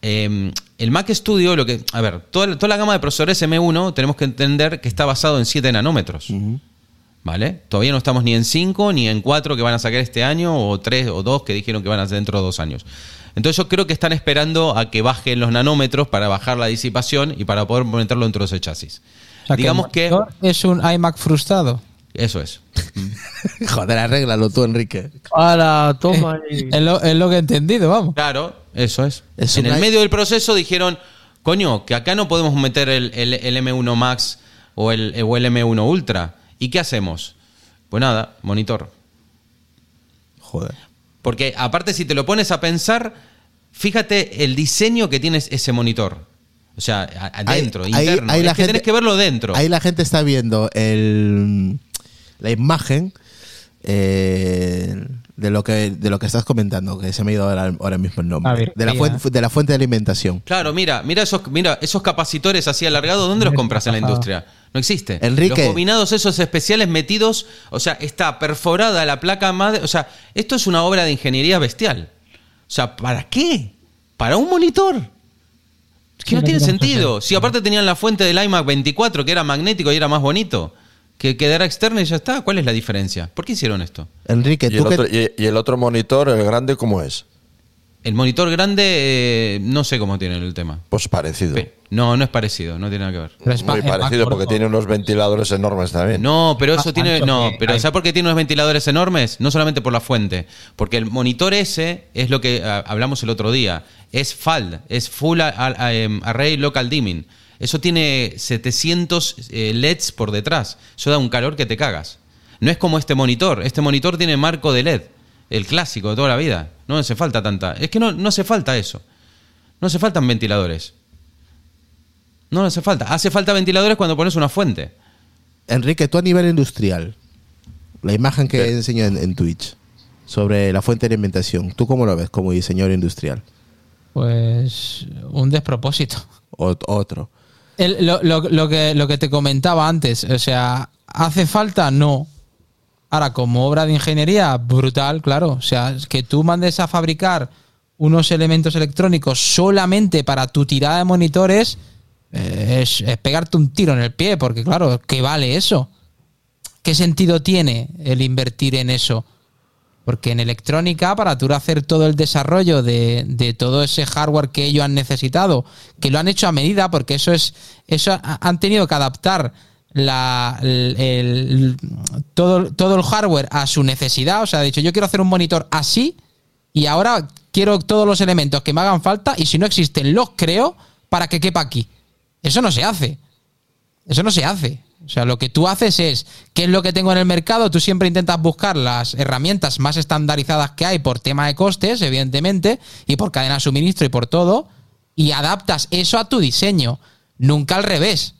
eh, el Mac Studio, lo que. A ver, toda, la- toda la gama de procesadores M1 tenemos que entender que está basado en 7 nanómetros. ¿Vale? Todavía no estamos ni en 5 ni en 4 que van a sacar este año, o 3 o 2 que dijeron que van a ser dentro de dos años. Entonces yo creo que están esperando a que bajen los nanómetros para bajar la disipación y para poder meterlo dentro de ese chasis. O sea, Digamos que. es un iMac frustrado. Eso es. (laughs) Joder, arréglalo tú, Enrique. Ahora, toma (laughs) y... Es lo, es lo que he entendido, vamos. Claro, eso es. Es en una- el medio del proceso dijeron, coño, que acá no podemos meter el, el- el M1 Max o el, o el M1 Ultra. ¿Y qué hacemos? Pues nada, monitor. Joder. Porque aparte si te lo pones a pensar, fíjate el diseño que tiene ese monitor. O sea, adentro, Ahí- ahí- interno. es la que gente- tenés que verlo dentro. Ahí la gente está viendo el, la imagen eh, de lo que de lo que estás comentando, que se me ha ido ahora, ahora mismo el nombre. A ver, de, la fuente, de la fuente de alimentación. Claro, mira, mira esos, mira esos capacitores así alargados, ¿dónde los compras en la industria? No existe. Enrique. Los combinados esos especiales metidos, o sea, está perforada la placa madre, o sea, esto es una obra de ingeniería bestial. O sea, ¿para qué? ¿Para un monitor? Es que no tiene sentido. Si aparte tenían la fuente del iMac 24, que era magnético y era más bonito, que quedara externa y ya está. ¿Cuál es la diferencia? ¿Por qué hicieron esto? Enrique, ¿Y el, otro, y- y el otro monitor, el grande, cómo es? El monitor grande, eh, no sé cómo tienen el tema. Pues parecido. No, no es parecido, no tiene nada que ver. Pero es pa- Muy es parecido porque corto. tiene unos ventiladores enormes también. No, pero eso Más tiene. No, pero hay. ¿sabes por qué tiene unos ventiladores enormes? No solamente por la fuente. Porque el monitor ese es lo que ah, hablamos el otro día. Es FALD, es Full em, Array Local Dimming. Eso tiene 700 eh, LEDs por detrás. Eso da un calor que te cagas. No es como este monitor. Este monitor tiene marco de LED. El clásico de toda la vida. No hace falta tanta. Es que no, no hace falta eso. No hace faltan ventiladores. No hace falta. Hace falta ventiladores cuando pones una fuente. Enrique, tú a nivel industrial, la imagen que Sí. enseñó en, en Twitch sobre la fuente de alimentación, ¿tú cómo lo ves como diseñador industrial? Pues un despropósito. Otro. Lo, lo- que, lo que te comentaba antes, o sea, ¿hace falta? No. Ahora, como obra de ingeniería, brutal, claro. O sea, que tú mandes a fabricar unos elementos electrónicos solamente para tu tirada de monitores, eh, es, es pegarte un tiro en el pie, porque claro, ¿qué vale eso? ¿Qué sentido tiene el invertir en eso? Porque en electrónica, para tú hacer todo el desarrollo de, de todo ese hardware que ellos han necesitado, que lo han hecho a medida, porque eso es. Eso ha- han tenido que adaptar la, el- todo, todo el hardware a su necesidad. O sea, ha dicho, yo quiero hacer un monitor así, y ahora quiero todos los elementos que me hagan falta, y si no existen, los creo para que quepa aquí. Eso no se hace. Eso no se hace. O sea, lo que tú haces es, ¿qué es lo que tengo en el mercado? Tú siempre intentas buscar las herramientas más estandarizadas que hay por tema de costes, evidentemente, y por cadena de suministro y por todo, y adaptas eso a tu diseño. Nunca al revés.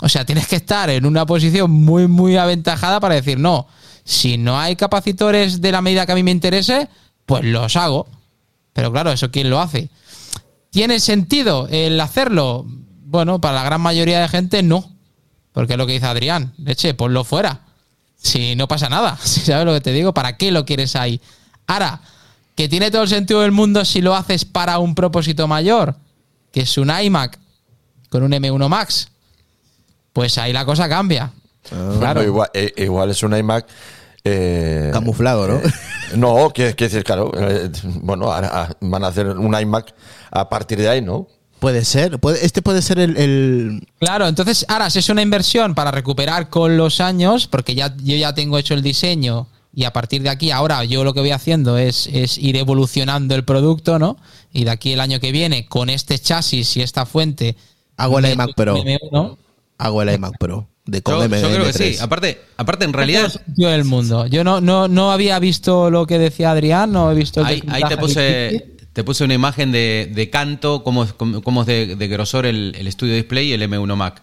O sea, tienes que estar en una posición muy, muy aventajada para decir, no, si no hay capacitores de la medida que a mí me interese, pues los hago. Pero claro, ¿eso quién lo hace? ¿Tiene sentido el hacerlo? Bueno, para la gran mayoría de gente no. Porque es lo que dice Adrián. Leche, ponlo fuera. Si no pasa nada. (laughs) Si sabes lo que te digo, ¿para qué lo quieres ahí? Ahora, que tiene todo el sentido del mundo si lo haces para un propósito mayor, que es un iMac con un M1 Max, pues ahí la cosa cambia. Bueno, Claro. igual, eh, igual es un iMac. eh, Camuflado, ¿no? eh, no, quiere quiere decir, claro. eh, bueno, ahora, ah, van a hacer un iMac a partir de ahí, ¿no? Puede ser. Puede, este puede ser el, el- Claro, entonces ahora si es una inversión para recuperar con los años, porque ya yo ya tengo hecho el diseño y a partir de aquí ahora yo lo que voy haciendo es, es ir evolucionando el producto, ¿no? Y de aquí el año que viene con este chasis y esta fuente Hago el iMac Pro. M1, Hago el iMac Pro. De con Yo, yo creo que M3. sí. Aparte, aparte en realidad, sentido del mundo. Yo no, no, no había visto lo que decía Adrián, no he visto el ahí, ahí te puse, difícil. Te puse una imagen de, de canto, cómo, es- cómo, cómo es de, de grosor el, el Studio Display y el M1 Mac.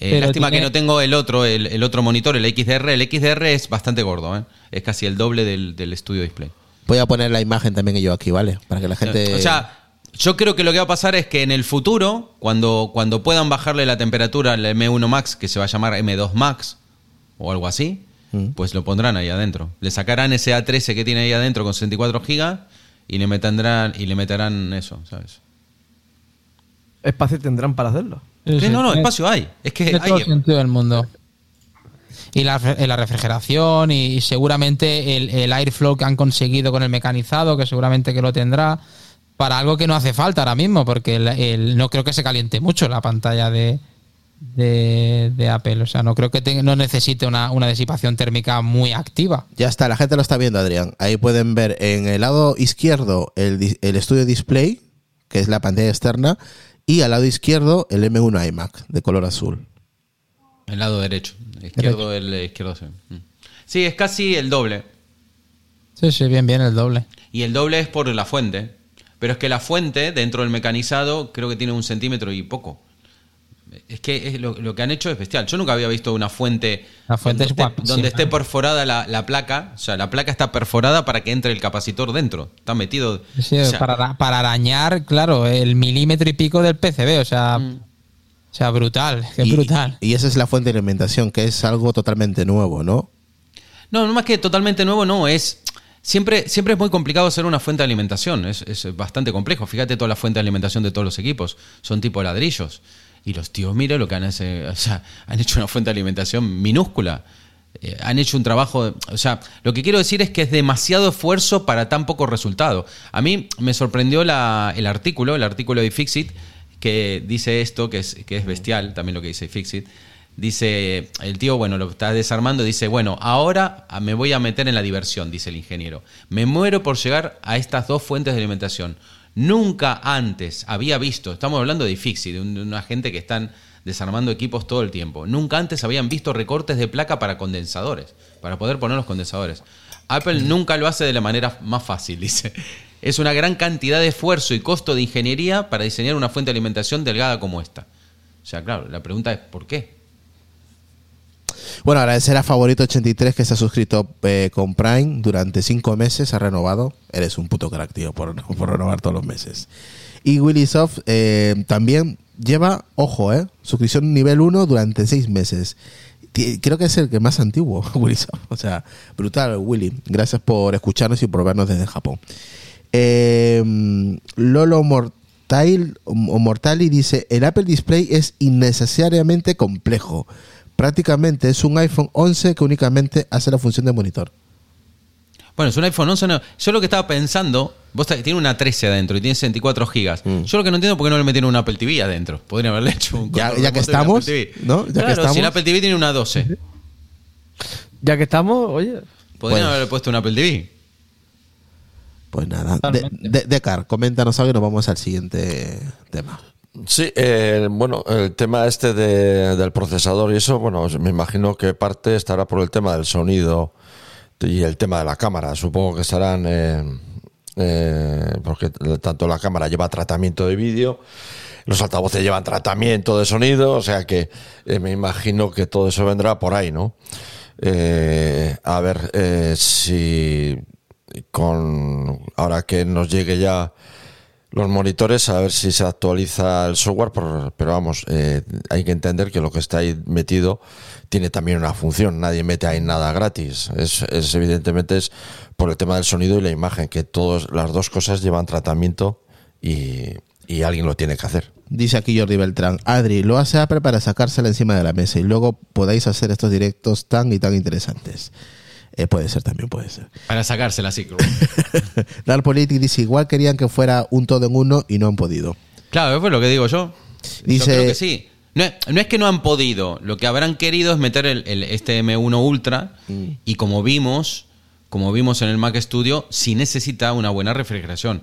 Eh, lástima tiene- que no tengo el otro, el, el otro monitor, el XDR. El XDR es bastante gordo, ¿eh? es casi el doble del, del Studio Display. Voy a poner la imagen también yo aquí, ¿vale? Para que la gente. O sea, yo creo que lo que va a pasar es que en el futuro, cuando, cuando puedan bajarle la temperatura al M1 Max, que se va a llamar M2 Max o algo así, pues lo pondrán ahí adentro. Le sacarán ese A13 que tiene ahí adentro con 64 gigas y le meterán, y le meterán eso, ¿sabes? espacio tendrán para hacerlo. Sí, Sí, no, no, espacio hay. Es que todo hay. el sentido del mundo. Y la, refrigeración y, y seguramente el, el airflow que han conseguido con el mecanizado, que seguramente que lo tendrá, para algo que no hace falta ahora mismo, porque el- el- no creo que se caliente mucho la pantalla de, de, de Apple. O sea, no creo que no necesite una, una disipación térmica muy activa. Ya está, la gente lo está viendo, Adrián. Ahí pueden ver en el lado izquierdo el, el estudio display, que es la pantalla externa, y al lado izquierdo el M1 iMac de color azul. El lado derecho. Izquierdo, el izquierdo. Sí. Mm. Sí, es casi el doble. Sí, sí, bien, bien, el doble. Y el doble es por la fuente. Pero es que la fuente, dentro del mecanizado, creo que tiene un centímetro y poco. Es que es lo, lo que han hecho es bestial. Yo nunca había visto una fuente, La fuente donde, es esté, guapísima. donde esté perforada la, la placa. O sea, la placa está perforada para que entre el capacitor dentro. Está metido. Sí, o sea, para, ara- para arañar, claro, el milímetro y pico del PCB, o sea, o sea brutal, es y, brutal. y esa es la fuente de alimentación, que es algo totalmente nuevo, ¿no? No, no más que totalmente nuevo, no. Es. Siempre, siempre es muy complicado hacer una fuente de alimentación. Es, es bastante complejo. Fíjate toda la fuente de alimentación de todos los equipos. Son tipo ladrillos. Y los tíos, mire lo que han, hecho, o sea, han hecho una fuente de alimentación minúscula. Eh, han hecho un trabajo. o sea, lo que quiero decir es que es demasiado esfuerzo para tan poco resultado. A mí me sorprendió el artículo, el artículo de Fixit, que dice esto, que es, que es bestial, también lo que dice Fixit. Dice, el tío, bueno, lo está desarmando, dice, bueno, ahora ah, me voy a meter en la diversión, dice el ingeniero. Me muero por llegar a estas dos fuentes de alimentación. Nunca antes había visto, estamos hablando de Ifixi, de, un- de una gente que están desarmando equipos todo el tiempo. Nunca antes habían visto recortes de placa para condensadores, para poder poner los condensadores. Apple nunca lo hace de la manera más fácil, (laughs) dice. Es una gran cantidad de esfuerzo y costo de ingeniería para diseñar una fuente de alimentación delgada como esta. O sea, claro, la pregunta es ¿por qué? Bueno, agradecer a Favorito83 que se ha suscrito eh, con Prime durante cinco meses, ha renovado. Eres un puto crack, (laughs) por, renovar todos los meses. Y Willy Soft eh, también lleva, ojo, eh, suscripción nivel 1 durante seis meses. Creo que es el que más antiguo, (laughs) Willy Soft. O sea, brutal, Willy. Gracias por escucharnos y por vernos desde Japón. Eh, Lolo Mortal, Mortali dice: El Apple Display es innecesariamente complejo. Prácticamente es un iPhone 11 que únicamente hace la función de monitor. Bueno, es un iPhone 11. no- Yo lo que estaba pensando, vos tiene una 13 adentro y tiene 64 gigas. Yo lo que no entiendo es por qué no le metieron una Apple TV adentro. Podrían haberle hecho un Ya- ya que estamos, Apple TV. ¿no? Ya que claro, estamos. si la Apple TV tiene una 12, Ya que estamos, oye, podrían Bueno. haberle puesto una Apple TV. Pues nada, de, de- Decar, coméntanos algo y nos vamos al siguiente tema. Sí, eh, bueno, el tema este de- del procesador y eso, bueno, me imagino que parte estará por el tema del sonido y el tema de la cámara. Supongo que estarán, eh, eh, porque tanto la cámara lleva tratamiento de vídeo, los altavoces llevan tratamiento de sonido, o sea que eh, me imagino que todo eso vendrá por ahí, ¿no? Eh, a ver si con ahora que nos llegue ya los monitores a ver si se actualiza el software, por- pero vamos, eh, hay que entender que lo que está ahí metido tiene también una función, nadie mete ahí nada gratis, es, es evidentemente es por el tema del sonido y la imagen, que todas las dos cosas llevan tratamiento y, y alguien lo tiene que hacer. Dice aquí Jordi Beltrán, Adri, lo hace Apple para sacársela encima de la mesa y luego podáis hacer estos directos tan y tan interesantes. Eh, puede ser, también puede ser. (laughs) Para sacársela así. (laughs) Politic dice, igual querían que fuera un todo en uno y no han podido. Claro, eso es lo que digo yo. Dice- yo creo que sí. No es, no es que no han podido, lo que habrán querido es meter el, el- este M1 Ultra y como vimos, como vimos en el Mac Studio, sí necesita una buena refrigeración,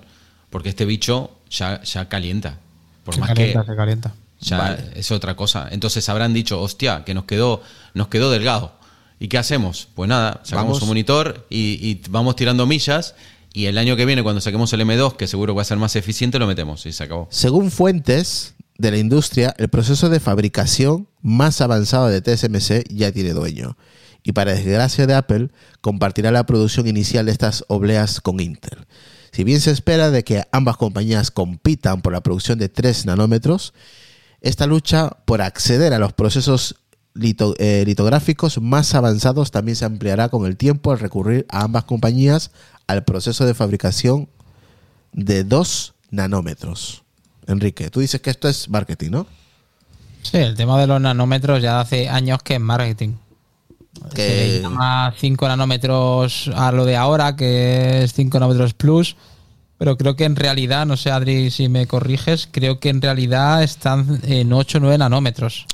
porque este bicho ya, ya calienta. Por se más calienta, que se calienta. ya es otra cosa. Entonces habrán dicho, hostia, que nos quedó, nos quedó delgado. ¿Y qué hacemos? Pues nada, sacamos Vamos. un monitor y, y vamos tirando millas. Y el año que viene, cuando saquemos el M2, que seguro va a ser más eficiente, lo metemos y se acabó. Según fuentes de la industria, el proceso de fabricación más avanzado de TSMC ya tiene dueño. Y para desgracia de Apple, compartirá la producción inicial de estas obleas con Intel. Si bien se espera de que ambas compañías compitan por la producción de 3 nanómetros, esta lucha por acceder a los procesos lito- eh, litográficos más avanzados también se ampliará con el tiempo al recurrir a ambas compañías al proceso de fabricación de 2 nanómetros. Enrique. Tú dices que esto es marketing, ¿no? Sí, el tema de los nanómetros ya hace años que es marketing. Que- Se le llama 5 nanómetros a lo de ahora, que es 5 nanómetros plus. Pero creo que en realidad, no sé, Adri, si me corriges, creo que en realidad están en 8 o 9 nanómetros.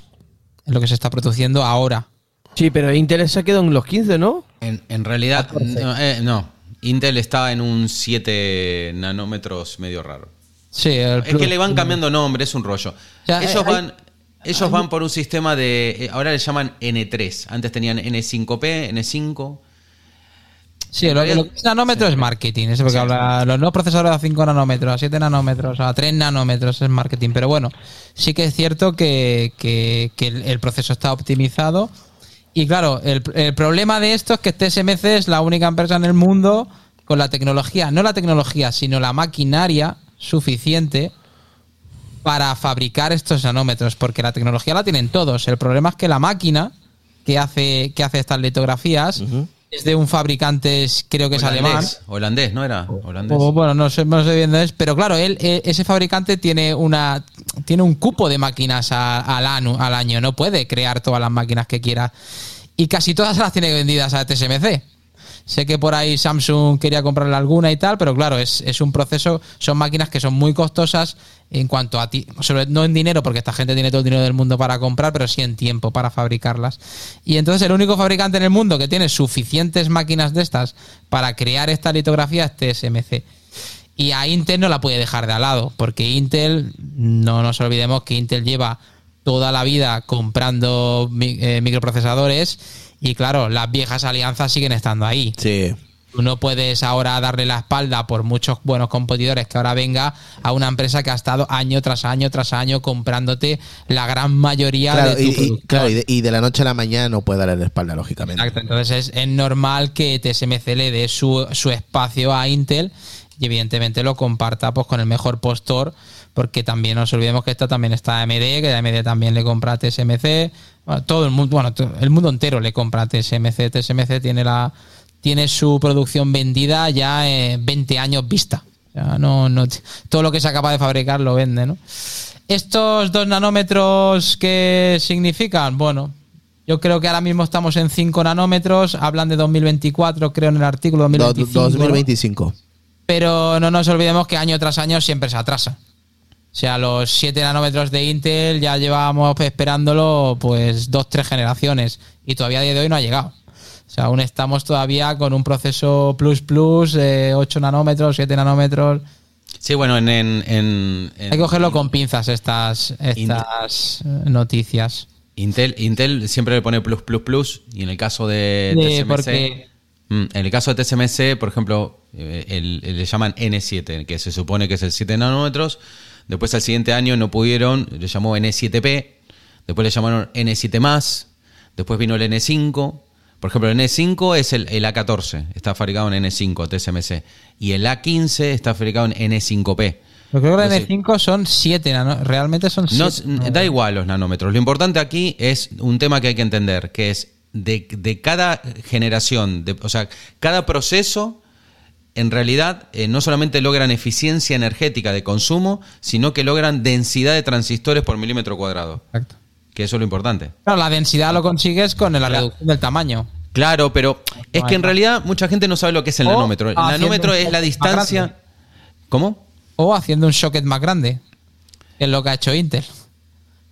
Es lo que se está produciendo ahora. Sí, pero Intel se ha quedado en los 15, ¿no? En, en realidad, no, eh, no. Intel está en un 7 nanómetros medio raro. Sí, el Es que le van cambiando nombre, es un rollo. sea, ellos eh, hay- van, ellos van por un sistema de. eh, Ahora le llaman N3. Antes tenían N5P, N5. Sí, lo, lo que es nanómetro es marketing. Es porque habla, los nuevos procesadores a 5 nanómetros, a 7 nanómetros, a 3 nanómetros es marketing. Pero bueno, sí que es cierto que, que- que el, el proceso está optimizado. Y claro, el, el problema de esto es que TSMC es la única empresa en el mundo con la tecnología, no la tecnología, sino la maquinaria suficiente para fabricar estos nanómetros, porque la tecnología la tienen todos. El problema es que la máquina que hace, que hace estas litografías es de un fabricante, creo que es alemán. Holandés, ¿no era? Holandés. O, bueno, no sé, no sé bien dónde es, pero claro, él, eh, ese fabricante tiene una tiene un cupo de máquinas al, año, al año, no puede crear todas las máquinas que quiera. Y casi todas las tiene vendidas a TSMC. Sé que por ahí Samsung quería comprarle alguna y tal, pero claro, es, es un proceso, son máquinas que son muy costosas en cuanto a ti, sobre- no en dinero, porque esta gente tiene todo el dinero del mundo para comprar, pero sí en tiempo para fabricarlas. Y entonces el único fabricante en el mundo que tiene suficientes máquinas de estas para crear esta litografía es TSMC. Y a Intel no la puede dejar de al lado, porque Intel, no nos olvidemos que Intel lleva toda la vida comprando eh, microprocesadores y claro, las viejas alianzas siguen estando ahí. Sí. Tú no puedes ahora darle la espalda por muchos buenos competidores que ahora venga a una empresa que ha estado año tras año tras año comprándote la gran mayoría Claro, de y, tu y- claro, y de, y de la noche a la mañana no puede darle la espalda, lógicamente. Exacto, entonces es, es normal que TSMC le dé su, su espacio a Intel y evidentemente lo comparta pues con el mejor postor, porque también no nos olvidemos que esta también está AMD, que AMD también le compra a TSMC, bueno, todo el mundo, bueno, el mundo entero le compra a TSMC, TSMC tiene la tiene su producción vendida ya en 20 años vista. Sea, no, no, todo lo que sea capaz de fabricar lo vende, ¿no? Estos dos nanómetros, ¿qué significan? Bueno, yo creo que ahora mismo estamos en 5 nanómetros, hablan de 2024, creo en el artículo Do- 2025. 2025. Pero no nos olvidemos que año tras año siempre se atrasa. O sea, los 7 nanómetros de Intel ya llevábamos esperándolo pues dos, tres generaciones y todavía a día de hoy no ha llegado. O sea, aún estamos todavía con un proceso plus plus, eh, 8 nanómetros, 7 nanómetros. Sí, bueno, en. en- en- en- Hay que cogerlo con pinzas estas, estas eh, noticias. Intel, Intel siempre le pone plus, plus, plus. Y en el caso de Sí, TSMC. porque- Mm, En el caso de TSMC, por ejemplo, eh, el- el- le llaman N7, que se supone que es el 7 nanómetros. Después al siguiente año no pudieron, le llamó N7P. Después le llamaron N7 más. Después vino el N5. Por ejemplo, el N5 es el, el A14, está fabricado en N5 TSMC. Y el A15 está fabricado en N5P. Yo creo que el Entonces, N5 son 7, realmente son 7. no, da igual los nanómetros. Lo importante aquí es un tema que hay que entender, que es de, de cada generación, de- o sea, cada proceso, en realidad, eh, no solamente logran eficiencia energética de consumo, sino que logran densidad de transistores por milímetro cuadrado. Exacto. Que eso es lo importante. Claro, la densidad lo consigues con la reducción del tamaño. Claro, pero es que en realidad mucha gente no sabe lo que es el O nanómetro. El nanómetro es la distancia. ¿Cómo? O haciendo un socket más grande. Que es lo que ha hecho Intel.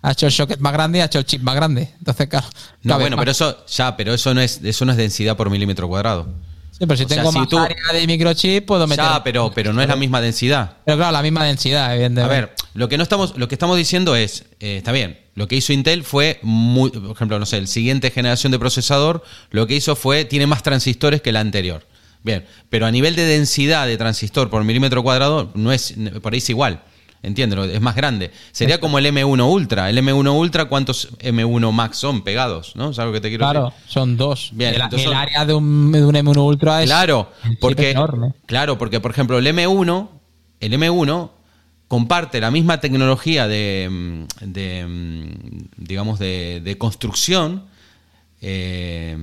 Ha hecho el socket más grande y ha hecho el chip más grande. Entonces, claro. No, bueno, más. pero eso ya, pero eso no es eso no es densidad por milímetro cuadrado. Sí, pero si o sea, tengo si más tú- área de microchip, puedo meter. Ya, pero pero no es la misma densidad. Pero claro, la misma densidad, A evidentemente. ver, lo que no estamos, lo que estamos diciendo es, eh, está bien, lo que hizo Intel fue muy, por ejemplo, no sé, el siguiente generación de procesador, lo que hizo fue, tiene más transistores que la anterior. Bien, pero a nivel de densidad de transistor por milímetro cuadrado, no es, por ahí es igual. Entiéndelo, es más grande. Sería como el M1 Ultra. El M1 Ultra, ¿cuántos M1 Max son pegados? ¿No? ¿Sabes lo que te quiero claro, decir? son dos. Bien, el, entonces el área de un, de un M1 Ultra es Claro, porque, enorme. claro, porque por ejemplo el M1, el M1 comparte la misma tecnología de, mm, de, mm, digamos, de, de construcción eh,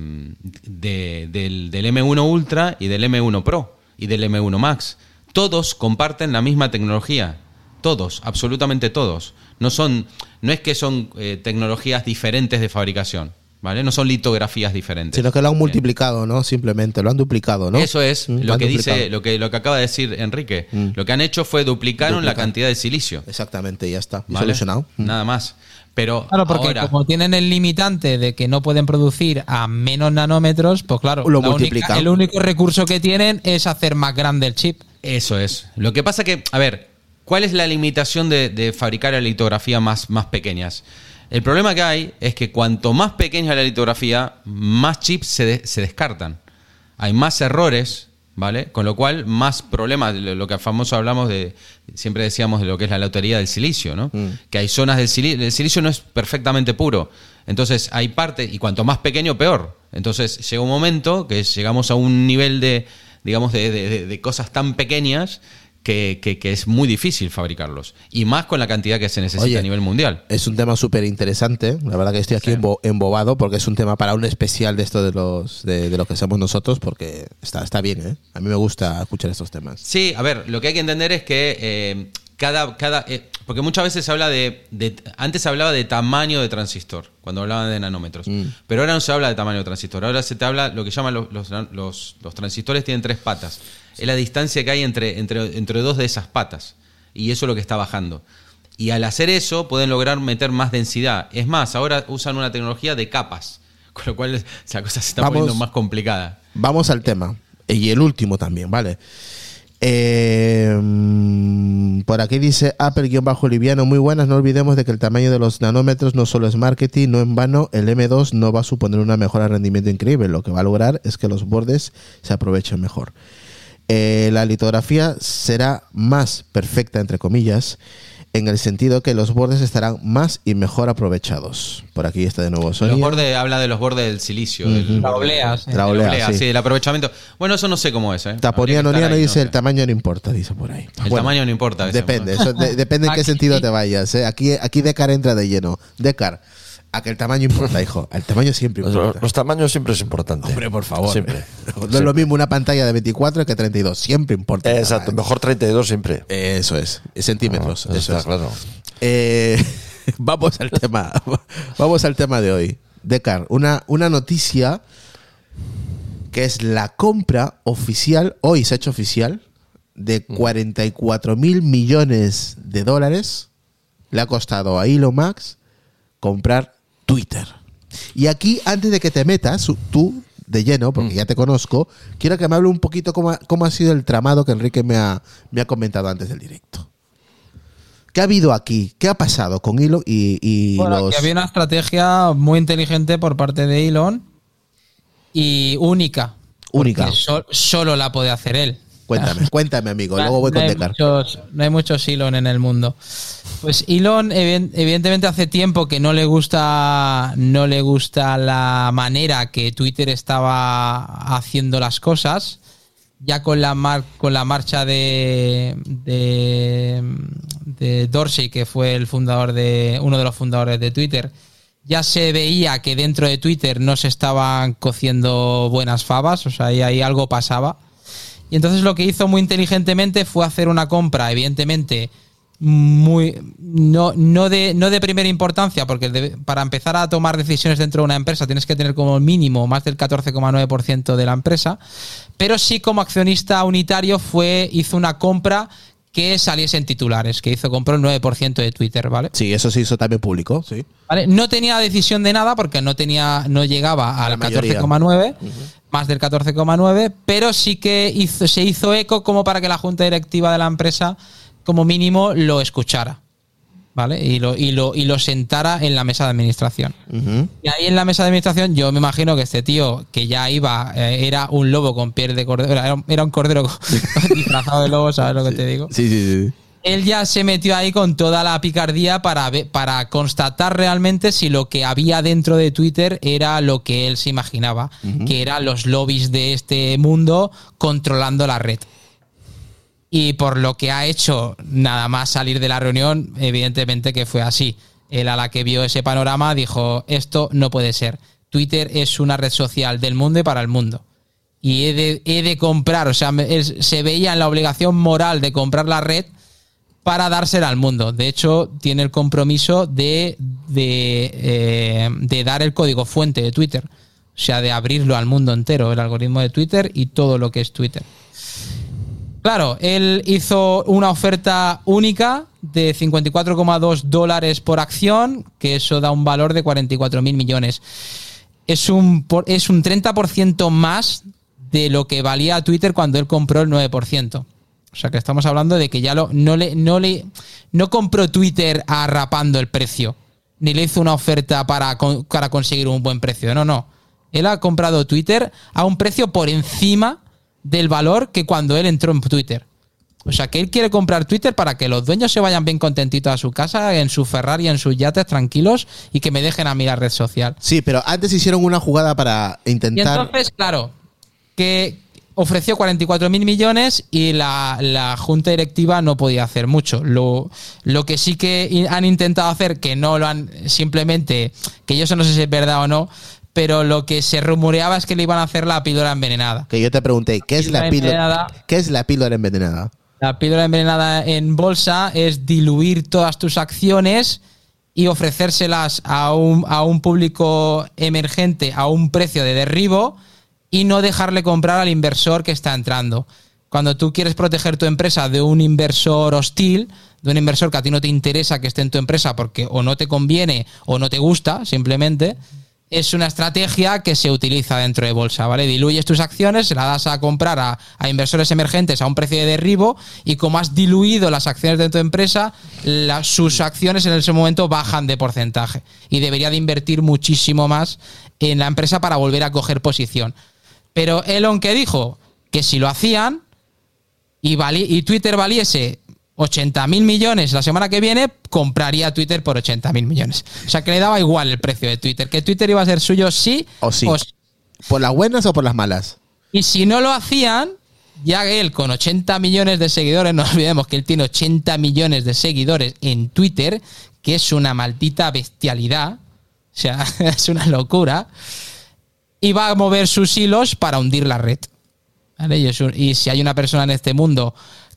de- del, del M1 Ultra y del M1 Pro y del M1 Max. Todos comparten la misma tecnología. Todos, absolutamente todos. No son, no es que son eh, tecnologías diferentes de fabricación, ¿vale? No son litografías diferentes. Sino que lo han multiplicado, ¿no? Simplemente, lo han duplicado, ¿no? Eso es Mm, lo que dice, lo que, lo que acaba de decir Enrique. Mm. Lo que han hecho fue duplicaron la cantidad de silicio. Exactamente, ya está. Y ¿vale? Solucionado. Mm. Nada más. Pero Claro, porque ahora, como tienen el limitante de que no pueden producir a menos nanómetros, pues claro, Lo única- multiplican. el único recurso que tienen es hacer más grande el chip. Eso es. Lo que pasa que, a ver, ¿cuál es la limitación de, de fabricar la litografía más, más pequeñas? El problema que hay es que cuanto más pequeña la litografía, más chips se, de- se descartan. Hay más errores, ¿vale? Con lo cual, más problemas. Lo, lo que famoso hablamos de, siempre decíamos de lo que es la lotería del silicio, ¿no? Que hay zonas del silicio, el silicio no es perfectamente puro. Entonces, hay parte, y cuanto más pequeño, peor. Entonces, llega un momento que llegamos a un nivel de, digamos, de- de cosas tan pequeñas que, que- que es muy difícil fabricarlos. Y más con la cantidad que se necesita Oye, a nivel mundial. Es un tema súper interesante. La verdad que estoy aquí Sí. embo- embobado porque es un tema para un especial de esto de los de, de lo que somos nosotros porque está, está bien, ¿eh? A mí me gusta escuchar estos temas. Sí, a ver, lo que hay que entender es que eh, cada. cada eh, porque muchas veces se habla de, de- Antes se hablaba de tamaño de transistor, cuando hablaban de nanómetros. Pero ahora no se habla de tamaño de transistor. Ahora se te habla lo que llaman los, los, los- los transistores, tienen tres patas. Es la distancia que hay entre, entre, entre dos de esas patas. Y eso es lo que está bajando. Y al hacer eso, pueden lograr meter más densidad. Es más, ahora usan una tecnología de capas. (laughs) Con lo cual (laughs) la cosa se está Vamos. poniendo más complicada. Vamos al tema. Y el último también, ¿vale? Eh, mm, por aquí dice Apple-Liviano, muy buenas, no olvidemos de que el tamaño de los nanómetros no solo es marketing, no en vano, el M2 no va a suponer una mejora de rendimiento increíble, lo que va a lograr es que los bordes se aprovechen mejor. Eh, la litografía será más perfecta, entre comillas, en el sentido que los bordes estarán más y mejor aprovechados. Por aquí está de nuevo Los Sonia. bordes, habla de los bordes del silicio. del La oblea, sí. La oblea, sí. del aprovechamiento. Bueno, eso no sé cómo es. ¿eh? Noniano ahí, dice no el sé. tamaño no importa, dice por ahí. El tamaño no importa. Depende, ¿no? eso de- depende en qué sentido te vayas. ¿eh? Aquí, aquí Decar entra de lleno. Decar, a que el tamaño importa, hijo. El tamaño siempre importa. los tamaños siempre es importante. Hombre, por favor. Siempre. (laughs) No es lo mismo una pantalla de 24 que 32. Siempre importa. Exacto, mejor 32 siempre. Eso es. Centímetros. Ah, eso está es. claro. Eh, (laughs) vamos al tema. (laughs) Vamos al tema de hoy. Decar, una, una noticia que es la compra oficial, hoy se ha hecho oficial, de 44 mil millones de dólares. Le ha costado a Elon Musk comprar Twitter. Y aquí, antes de que te metas, tú de lleno, porque ya te conozco, quiero que me hable un poquito cómo ha, cómo ha sido el tramado que Enrique me ha, me ha comentado antes del directo. ¿Qué ha habido aquí? ¿Qué ha pasado con Elon y, y Bueno, los... había una estrategia muy inteligente por parte de Elon y única. Única. porque so- solo la puede hacer él. Cuéntame, (laughs) cuéntame, amigo. Luego voy no, con hay Decar. muchos, no hay muchos Elon en el mundo. Pues Elon, evi- evidentemente, hace tiempo que no le gusta, no le gusta la manera que Twitter estaba haciendo las cosas. Ya con la mar- con la marcha de, de, de Dorsey, que fue el fundador de uno de los fundadores de Twitter, ya se veía que dentro de Twitter no se estaban cociendo buenas fabas, o sea, ahí, ahí algo pasaba. Y entonces lo que hizo muy inteligentemente fue hacer una compra, evidentemente, muy no, no, de, no de primera importancia, porque para empezar a tomar decisiones dentro de una empresa tienes que tener como mínimo más del 14,9% de la empresa, pero sí como accionista unitario fue hizo una compra que saliese en titulares, que hizo compró el 9% de Twitter, ¿vale? Sí, eso se hizo también público, sí. ¿Vale? No tenía decisión de nada porque no tenía, no llegaba al mayoría. 14,9, más del 14,9, pero sí que hizo, se hizo eco como para que la junta directiva de la empresa, como mínimo, lo escuchara. ¿Vale? Y lo, y lo, y lo sentara en la mesa de administración. Y ahí en la mesa de administración, yo me imagino que este tío, que ya iba, eh, era un lobo con piel de cordero, era, un- era un cordero (laughs) disfrazado de lobo, ¿sabes lo que te digo? Sí, sí, sí. él ya se metió ahí con toda la picardía para, para constatar realmente si lo que había dentro de Twitter era lo que él se imaginaba, que eran los lobbies de este mundo controlando la red. Y por lo que ha hecho nada más salir de la reunión, evidentemente que fue así. Él a la que vio ese panorama dijo, esto no puede ser. Twitter es una red social del mundo y para el mundo. Y he de, comprar, o sea, se veía en la obligación moral de comprar la red para dársela al mundo. De hecho, tiene el compromiso de, de, eh, de dar el código fuente de Twitter. O sea, de abrirlo al mundo entero, el algoritmo de Twitter y todo lo que es Twitter. Claro, él hizo una oferta única de 54,2 dólares por acción, que eso da un valor de 44 mil millones. Es un, es un 30% más de lo que valía Twitter cuando él compró el 9%. O sea que estamos hablando de que ya lo, no, le, no, le, no compró Twitter arrapando el precio, ni le hizo una oferta para, para conseguir un buen precio. No, no. Él ha comprado Twitter a un precio por encima del valor que cuando él entró en Twitter. O sea, que él quiere comprar Twitter para que los dueños se vayan bien contentitos a su casa, en su Ferrari, en sus yates, tranquilos, y que me dejen a mí la red social. Sí, pero antes hicieron una jugada para Y intentar. entonces, claro, que ofreció 44 mil millones y la, la junta directiva no podía hacer mucho. Lo, lo que sí que han intentado hacer, que no lo han simplemente, que yo eso no sé si es verdad o no, pero lo que se rumoreaba es que le iban a hacer la píldora envenenada. que yo te pregunté, ¿qué es la Píldora. ¿Qué es la píldora envenenada? La píldora envenenada en bolsa es diluir todas tus acciones y ofrecérselas a un, a un público emergente a un precio de derribo y no dejarle comprar al inversor que está entrando. Cuando tú quieres proteger tu empresa de un inversor hostil, de un inversor que a ti no te interesa que esté en tu empresa porque o no te conviene o no te gusta, simplemente, es una estrategia que se utiliza dentro de bolsa, ¿vale? Diluyes tus acciones, se las das a comprar a, a inversores emergentes a un precio de derribo y como has diluido las acciones de tu empresa, sus acciones en ese momento bajan de porcentaje y debería de invertir muchísimo más en la empresa para volver a coger posición. Pero Elon que dijo que si lo hacían y, y Twitter valiese 80 mil millones la semana que viene, compraría Twitter por 80 mil millones. O sea que le daba igual el precio de Twitter, que Twitter iba a ser suyo sí O sí. sí. ¿Por las buenas o por las malas? Y si no lo hacían, ya él con 80 millones de seguidores, (laughs) no olvidemos que él tiene 80 millones de seguidores en Twitter, que es una maldita bestialidad, o sea, (laughs) es una locura, y va a mover sus hilos para hundir la red. ¿Vale? Y, es un- y si hay una persona en este mundo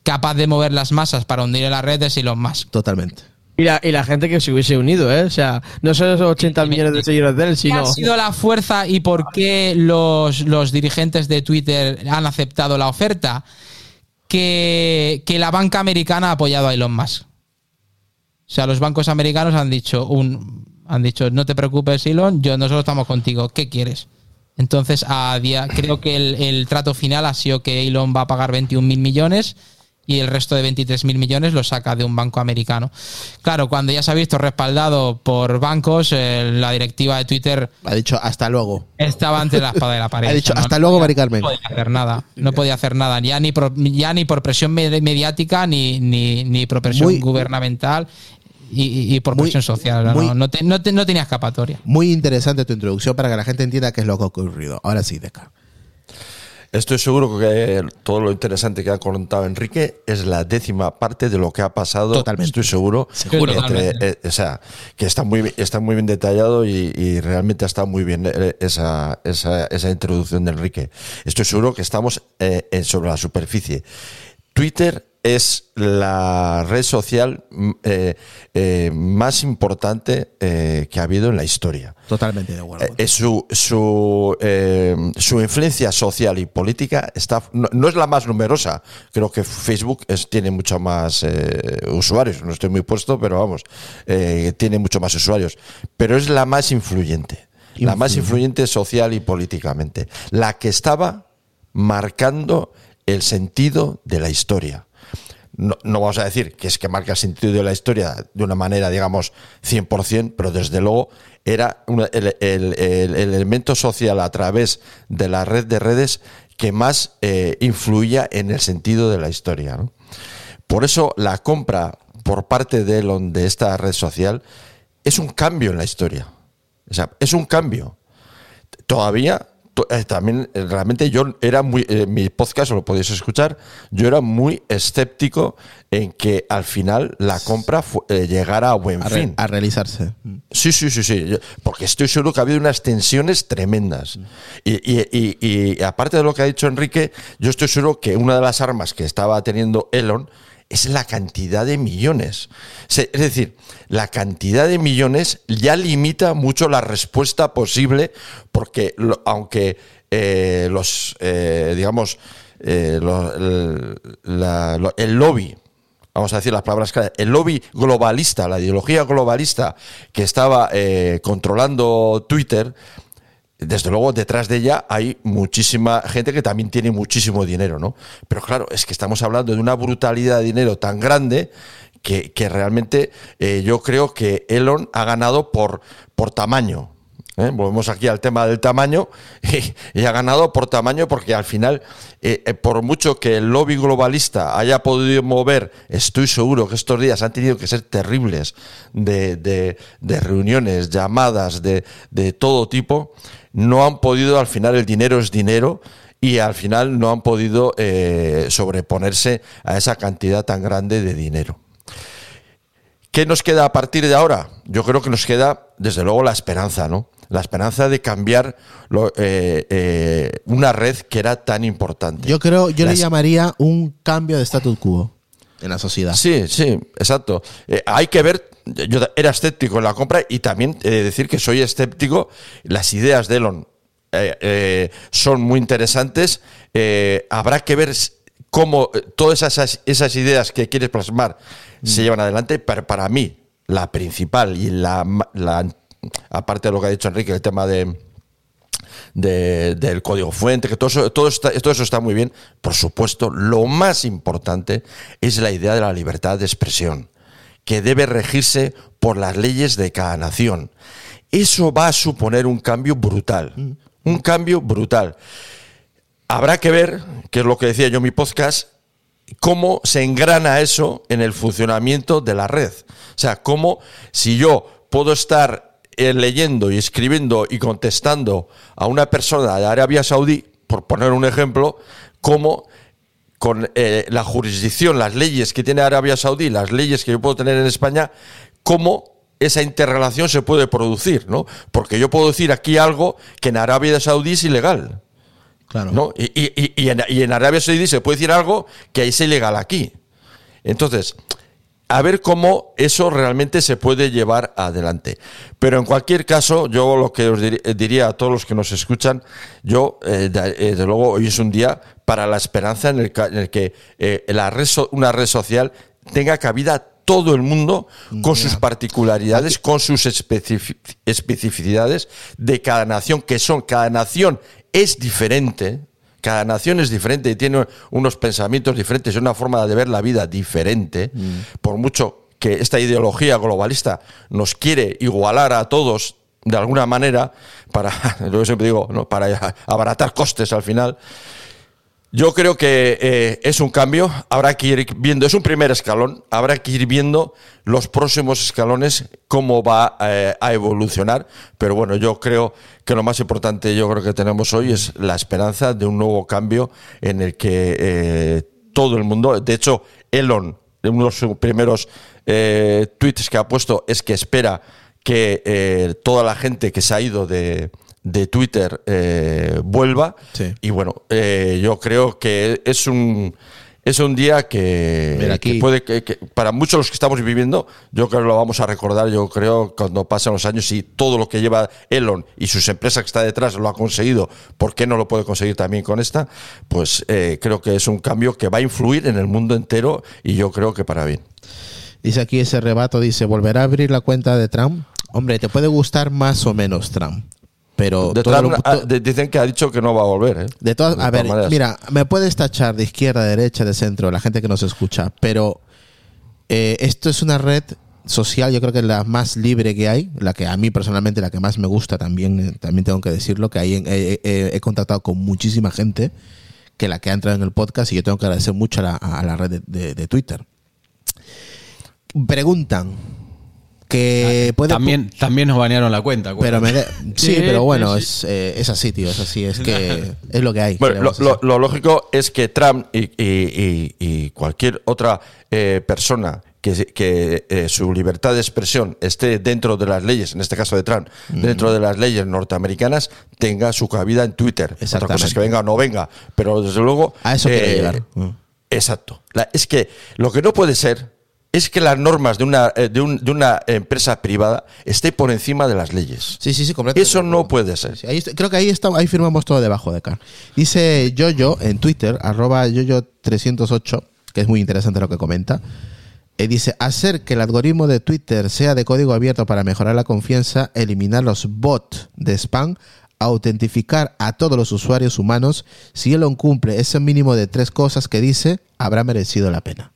capaz de mover las masas para hundir la red, es Elon Musk. Totalmente. Y la, y la gente que se hubiese unido, ¿eh? O sea, no solo esos 80 millones de seguidores de él, ¿Qué sino... ha sido la fuerza y por qué los, los dirigentes de Twitter han aceptado la oferta? Que, que la banca americana ha apoyado a Elon Musk. O sea, los bancos americanos han dicho, un, han dicho, no te preocupes, Elon, yo, nosotros estamos contigo, ¿qué quieres? Entonces, a día, creo que el, el trato final ha sido que Elon va a pagar 21 mil millones y el resto de 23 mil millones lo saca de un banco americano. Claro, cuando ya se ha visto respaldado por bancos, eh, la directiva de Twitter Ha dicho hasta luego. estaba entre la espada y la (laughs) pared. Ha dicho, no- "Hasta luego, Mari Carmen". No podía hacer nada. No podía hacer nada. Ya ni por, ya ni por presión med- mediática, ni, ni, ni por presión Muy- gubernamental y, y- por muy- presión social. No, muy- no te- no te- no tenía escapatoria. Muy interesante tu introducción para que la gente entienda qué es lo que ha ocurrido. Ahora sí, Deca. Estoy seguro que todo lo interesante que ha contado Enrique es la décima parte de lo que ha pasado. Totalmente. Estoy seguro. Seguro. Entre- Totalmente. eh, o sea, que está muy, está muy bien detallado y, y realmente está muy bien eh, esa, esa, esa introducción de Enrique. Estoy seguro que estamos eh, sobre la superficie. Twitter es la red social mm, eh, eh, más importante eh, que ha habido en la historia. Totalmente de acuerdo. Su, su, su influencia social y política está no, no es la más numerosa. Creo que Facebook es, tiene mucho más usuarios. No estoy muy puesto, pero vamos, tiene mucho más usuarios. Pero es la más influyente. La más influyente social y políticamente. La que estaba marcando el sentido de la historia. No, no vamos a decir que es que marca el sentido de la historia de una manera, digamos, 100%, pero desde luego era el, el- el- el elemento social a través de la red de redes que más eh, influía en el sentido de la historia. ¿no? Por eso la compra por parte de Elon de esta red social es un cambio en la historia. O sea, es un cambio todavía to- también eh, realmente yo era muy eh, mi podcast lo podéis escuchar yo era muy escéptico en que al final la compra eh, llegara a buen a, re- fin a realizarse. Sí, sí, sí, sí. Porque estoy seguro que ha habido unas tensiones tremendas. Y, y- y- y aparte de lo que ha dicho Enrique, yo estoy seguro que una de las armas que estaba teniendo Elon es la cantidad de millones. Es decir, la cantidad de millones ya limita mucho la respuesta posible, porque aunque eh, los, eh, digamos, eh, el, lobby vamos a decir las palabras claras, el lobby globalista, la ideología globalista que estaba controlando Twitter, desde luego detrás de ella hay muchísima gente que también tiene muchísimo dinero, ¿no? Pero claro, es que estamos hablando de una brutalidad de dinero tan grande que, que realmente eh, yo creo que Elon ha ganado por, por tamaño. ¿Eh? Volvemos aquí al tema del tamaño (laughs) y, ha ganado por tamaño porque al final, eh, eh, por mucho que el lobby globalista haya podido mover, estoy seguro que estos días han tenido que ser terribles de, de- reuniones, llamadas de, de todo tipo, no han podido, al final el dinero es dinero y al final no han podido sobreponerse a esa cantidad tan grande de dinero. ¿Qué nos queda a partir de ahora? Yo creo que nos queda, desde luego, la esperanza, ¿no? La esperanza de cambiar lo- eh, eh, una red que era tan importante. Yo creo, yo le llamaría un cambio de status quo en la sociedad. Sí, sí, exacto. Eh, hay que ver, yo era escéptico en la compra y también de decir que soy escéptico. Las ideas de Elon eh, eh, son muy interesantes. Eh, habrá que ver cómo eh, todas esas, esas ideas que quieres plasmar se llevan adelante. Pero para mí, la principal y la, la- aparte de lo que ha dicho Enrique, el tema de, de- del código fuente, que todo está- todo eso está muy bien. Por supuesto, lo más importante es la idea de la libertad de expresión, que debe regirse por las leyes de cada nación. Eso va a suponer un cambio brutal, un cambio brutal. Habrá que ver, que es lo que decía yo en mi podcast, cómo se engrana eso en el funcionamiento de la red. O sea, cómo si yo puedo estar leyendo y escribiendo y contestando a una persona de Arabia Saudí, por poner un ejemplo, cómo con eh, la jurisdicción, las leyes que tiene Arabia Saudí, las leyes que yo puedo tener en España, cómo esa interrelación se puede producir, ¿no? Porque yo puedo decir aquí algo que en Arabia Saudí es ilegal. Claro. ¿no? Y, y- y- y en, y en Arabia Saudí se puede decir algo que es ilegal aquí. Entonces, a ver cómo eso realmente se puede llevar adelante. Pero en cualquier caso, yo lo que os dir- diría a todos los que nos escuchan, yo, eh, de- eh, desde luego, hoy es un día para la esperanza en el, en el que eh, la red so- una red social tenga cabida todo el mundo con sus particularidades, con sus especifi- especificidades de cada nación, que son, cada nación es diferente, cada nación es diferente y tiene unos pensamientos diferentes y una forma de ver la vida diferente, por mucho que esta ideología globalista nos quiere igualar a todos de alguna manera, para, (laughs) lo que siempre digo, ¿no? para abaratar costes al final. Yo creo que eh, es un cambio, habrá que ir viendo, es un primer escalón, habrá que ir viendo los próximos escalones, cómo va eh, a evolucionar, pero bueno, yo creo que lo más importante yo creo que tenemos hoy es la esperanza de un nuevo cambio en el que eh, todo el mundo, de hecho, Elon, uno de sus primeros eh, tweets que ha puesto es que espera que toda la gente que se ha ido de, de Twitter eh, vuelva. Sí. Y bueno, eh, yo creo que es un es un día que, Mira, aquí- que puede que, que para muchos los que estamos viviendo, yo creo que lo vamos a recordar, yo creo cuando pasen los años y todo lo que lleva Elon y sus empresas que está detrás lo ha conseguido, ¿por qué no lo puede conseguir también con esta? Pues eh, creo que es un cambio que va a influir en el mundo entero y yo creo que para bien. Dice aquí ese rebato, dice, ¿volverá a abrir la cuenta de Trump? Hombre, te puede gustar más o menos Trump. Pero De todo Trump, lo- ah, dicen que ha dicho que no va a volver. ¿eh? De todas, De a ver, maneras. mira, me puedes tachar de izquierda, de derecha, de centro, la gente que nos escucha, pero eh, esto es una red social, yo creo que es la más libre que hay, la que a mí personalmente la que más me gusta también, eh, también tengo que decirlo, que ahí he contactado con muchísima gente que la que ha entrado en el podcast y yo tengo que agradecer mucho a la, a la red de, de- de Twitter. Preguntan que puede También, también nos banearon la cuenta. pero me de- (laughs) sí, Sí, pero bueno, sí. es, eh, es así, tío, es así, es que es lo que hay. Bueno, ¿qué le lo, lógico es que Trump y, y- y- y cualquier otra eh, persona que, se- que eh, su libertad de expresión esté dentro de las leyes, en este caso de Trump, dentro de las leyes norteamericanas, tenga su cabida en Twitter. Otra cosa es que venga o no venga, pero desde luego... A eso quiero eh, llegar. Mm. Exacto. La- es que lo que no puede ser es que las normas de una, eh, de, un- de una empresa privada estén por encima de las leyes. Sí, sí, sí, completamente. Eso no puede ser. Sí, ahí está- creo que ahí, está, ahí firmamos todo debajo de acá. Dice Yoyo en Twitter, arroba Yoyo308, que es muy interesante lo que comenta. Eh, dice, hacer que el algoritmo de Twitter sea de código abierto para mejorar la confianza, eliminar los bots de spam, autentificar a todos los usuarios humanos, si Elon cumple ese mínimo de tres cosas que dice, habrá merecido la pena.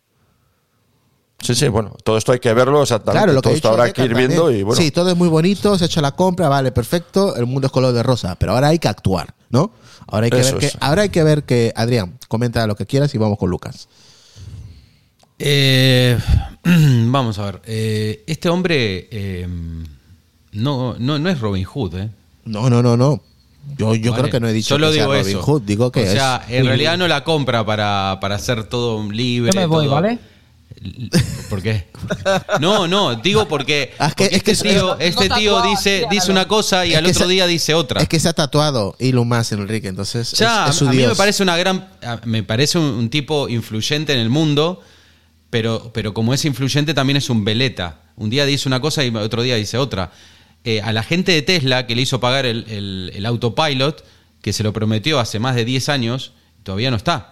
Sí, sí, bueno, todo esto hay que verlo exactamente. Claro, lo que todo ha esto dicho habrá que ir viendo y bueno. Sí, todo es muy bonito, se ha hecho la compra, vale, perfecto, el mundo es color de rosa, pero ahora hay que actuar, ¿no? Ahora hay que Eso ver que, ahora hay que ver que, Adrián, comenta lo que quieras y vamos con Lucas. Eh, (clears throat) vamos a ver. eh, este hombre eh, no, no, no es Robin Hood, ¿eh? No, no, no, no. Yo, yo Vale. creo que no he dicho Solo que sea digo Robin eso. Hood, digo que o sea, es. en realidad no la compra para, para hacer todo libre. Yo me voy, todo- ¿vale? ¿Por qué? No, no, digo porque, Ah, porque es que este es- tío, este tío dice, dice una cosa y al otro día dice otra. Es que se ha tatuado Elon Musk, Enrique, entonces Ya, es, es su a mí me dios. parece una gran. Me parece un, un tipo influyente en el mundo, pero, pero como es influyente también es un veleta. Un día dice una cosa y otro día dice otra. Eh, a la gente de Tesla que le hizo pagar el, el- el autopilot, que se lo prometió hace más de 10 años, todavía no está.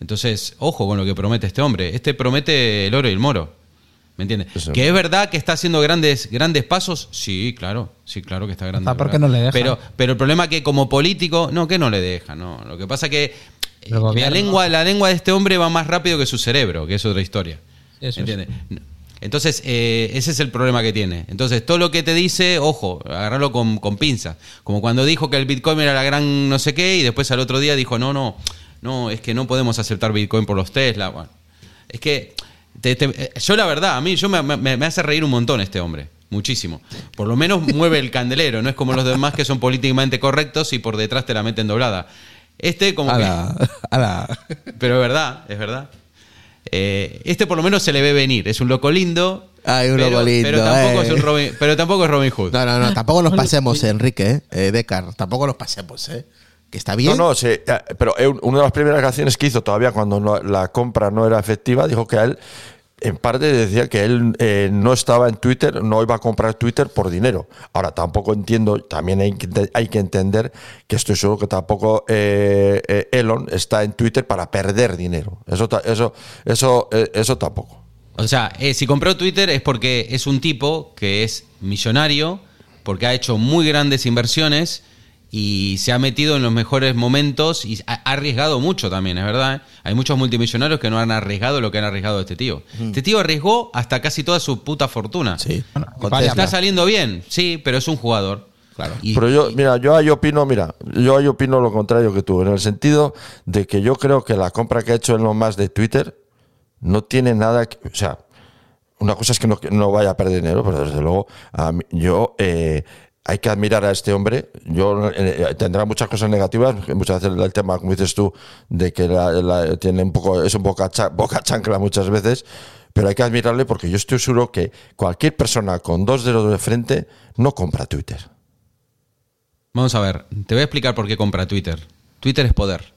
Entonces, ojo con lo que promete este hombre. Este promete el oro y el moro. ¿Me entiendes? Eso. Que es verdad que está haciendo grandes, grandes pasos. Sí, claro. Sí, claro que está grande. Porque no le dejan. Pero, pero el problema es que como político, no, que no le deja, no. Lo que pasa que eh, la lengua, la lengua de este hombre va más rápido que su cerebro, que es otra historia. Eso ¿Entiendes? Entonces, eh, ese es el problema que tiene. Entonces, todo lo que te dice, ojo, agarrarlo con, con pinzas. Como cuando dijo que el Bitcoin era la gran no sé qué, y después al otro día dijo, no, no, no, es que no podemos aceptar Bitcoin por los Tesla. Bueno, es que te- te- eh, yo la verdad, a mí yo me, me- me hace reír un montón este hombre. Muchísimo. Por lo menos mueve el candelero, no es como los demás que son políticamente correctos y por detrás te la meten doblada. Este como que- Ala, pero es verdad, es verdad. Eh, este por lo menos se le ve venir. Es un loco lindo. Ay, un pero, loco lindo, Pero tampoco, eh. es un Robin, pero tampoco es Robin Hood. No, no, no, tampoco nos pasemos, Enrique, eh, eh, Decar, tampoco nos pasemos, ¿eh? Está bien. No, no, sí, eh, pero una de las primeras canciones que hizo todavía cuando no- la compra no era efectiva, dijo que a él, en parte decía que él eh, no estaba en Twitter, no iba a comprar Twitter por dinero. Ahora, tampoco entiendo, también hay que, hay que entender que estoy seguro que tampoco eh, eh, Elon está en Twitter para perder dinero. Eso, eso, eso, eh, eso tampoco. O sea, eh, si compró Twitter es porque es un tipo que es millonario, porque ha hecho muy grandes inversiones y se ha metido en los mejores momentos y ha arriesgado mucho también, es verdad. ¿eh? Hay muchos multimillonarios que no han arriesgado lo que han arriesgado este tío. Este tío arriesgó hasta casi toda su puta fortuna. Sí. Está saliendo bien, sí, pero es un jugador. Claro. Y- Pero yo, mira, yo ahí opino, mira, yo ahí opino lo contrario que tú, en el sentido de que yo creo que la compra que ha hecho Elon Musk de Twitter no tiene nada que, o sea, una cosa es que no, que no vaya a perder dinero, pero desde luego a mí- yo eh, hay que admirar a este hombre. Yo eh, tendrá muchas cosas negativas, muchas veces el tema, como dices tú, de que la- la- tiene un poco, es un boca, cha- (laughs) boca chancla muchas veces. Pero hay que admirarle porque yo estoy seguro que cualquier persona con dos dedos de frente no compra Twitter. Vamos a ver, te voy a explicar por qué compra Twitter. Twitter es poder.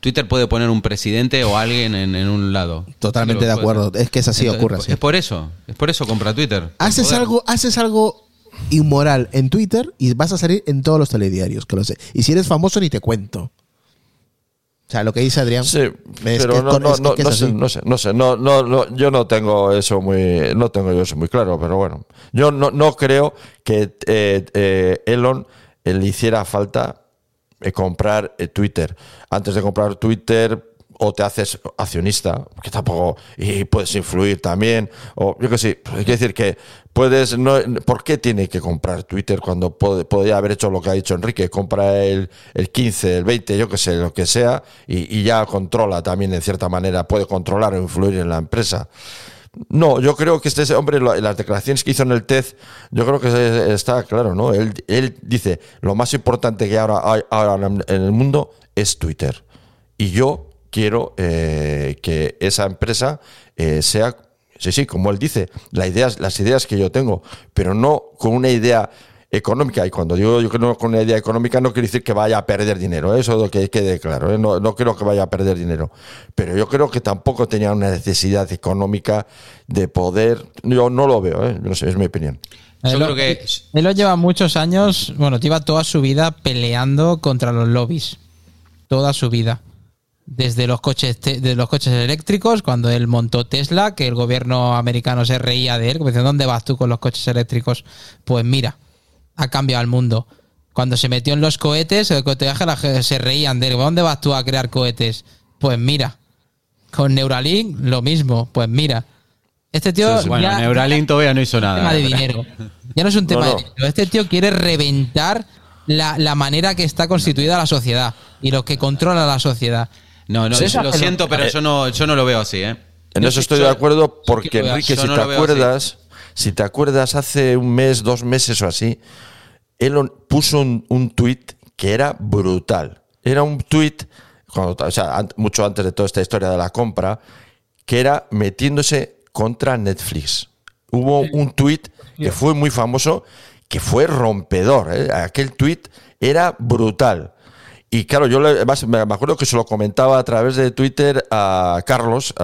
Twitter puede poner un presidente o alguien en, en un lado. Totalmente de acuerdo. Es que es así, Entonces, ocurre es, así. Es por eso, es por eso compra Twitter. Haces algo, haces algo inmoral en Twitter y vas a salir en todos los telediarios, que lo sé. Y si eres famoso ni te cuento. O sea, lo que dice Adrián. Sí, pero no, no, no, no sé, no sé, no sé, no, no, no, yo no tengo eso muy, no tengo yo eso muy claro, pero bueno, yo no, no creo que eh, eh, Elon eh, le hiciera falta comprar Twitter. Antes de comprar Twitter, o te haces accionista, que tampoco, y puedes influir también, o yo que sé, hay que decir que puedes, no, ¿por qué tiene que comprar Twitter cuando puede- podría haber hecho lo que ha dicho Enrique? Compra el, el 15, el 20, yo que sé, lo que sea, y, ya controla también en cierta manera, puede controlar o influir en la empresa. No, yo creo que este hombre, las declaraciones que hizo en el TED, yo creo que está claro, ¿no? Él, él dice, lo más importante que ahora hay ahora en el mundo es Twitter. Y yo quiero eh, que esa empresa eh, sea, sí, sí, como él dice, la idea, las ideas que yo tengo, pero no con una idea económica. Y cuando digo yo que no con una idea económica, no quiere decir que vaya a perder dinero. ¿eh? Eso es lo que quede claro. ¿eh? No, no creo que vaya a perder dinero. Pero yo creo que tampoco tenía una necesidad económica de poder. Yo no lo veo, ¿eh? no sé, es mi opinión. Yo Él lo- creo que- Él lo lleva muchos años, bueno, lleva toda su vida peleando contra los lobbies. Toda su vida. Desde los coches de los coches eléctricos, cuando él montó Tesla, que el gobierno americano se reía de él, como diciendo, ¿dónde vas tú con los coches eléctricos? Pues mira, ha cambiado el mundo. Cuando se metió en los cohetes, el cohetaje se reían de él. ¿Dónde vas tú a crear cohetes? Pues mira. Con Neuralink, lo mismo. Pues mira. Este tío. Bueno, ya- Neuralink todavía no hizo tema nada. de dinero. Ya no es un tema No, no. de dinero. Este tío quiere reventar la, la manera que está constituida la sociedad y lo que controla la sociedad. No, no, Sí, yo lo siento, pero yo no, yo no lo veo así, ¿eh? En Yo eso estoy yo- de acuerdo porque Enrique, si no te acuerdas, si te acuerdas hace un mes, dos meses o así, él puso un, un tuit que era brutal. Era un tuit, cuando, o sea, an- mucho antes de toda esta historia de la compra, que era metiéndose contra Netflix. Hubo un tuit que fue muy famoso, que fue rompedor. ¿eh? Aquel tuit era brutal. Y claro, yo le- me acuerdo que se lo comentaba a través de Twitter a Carlos.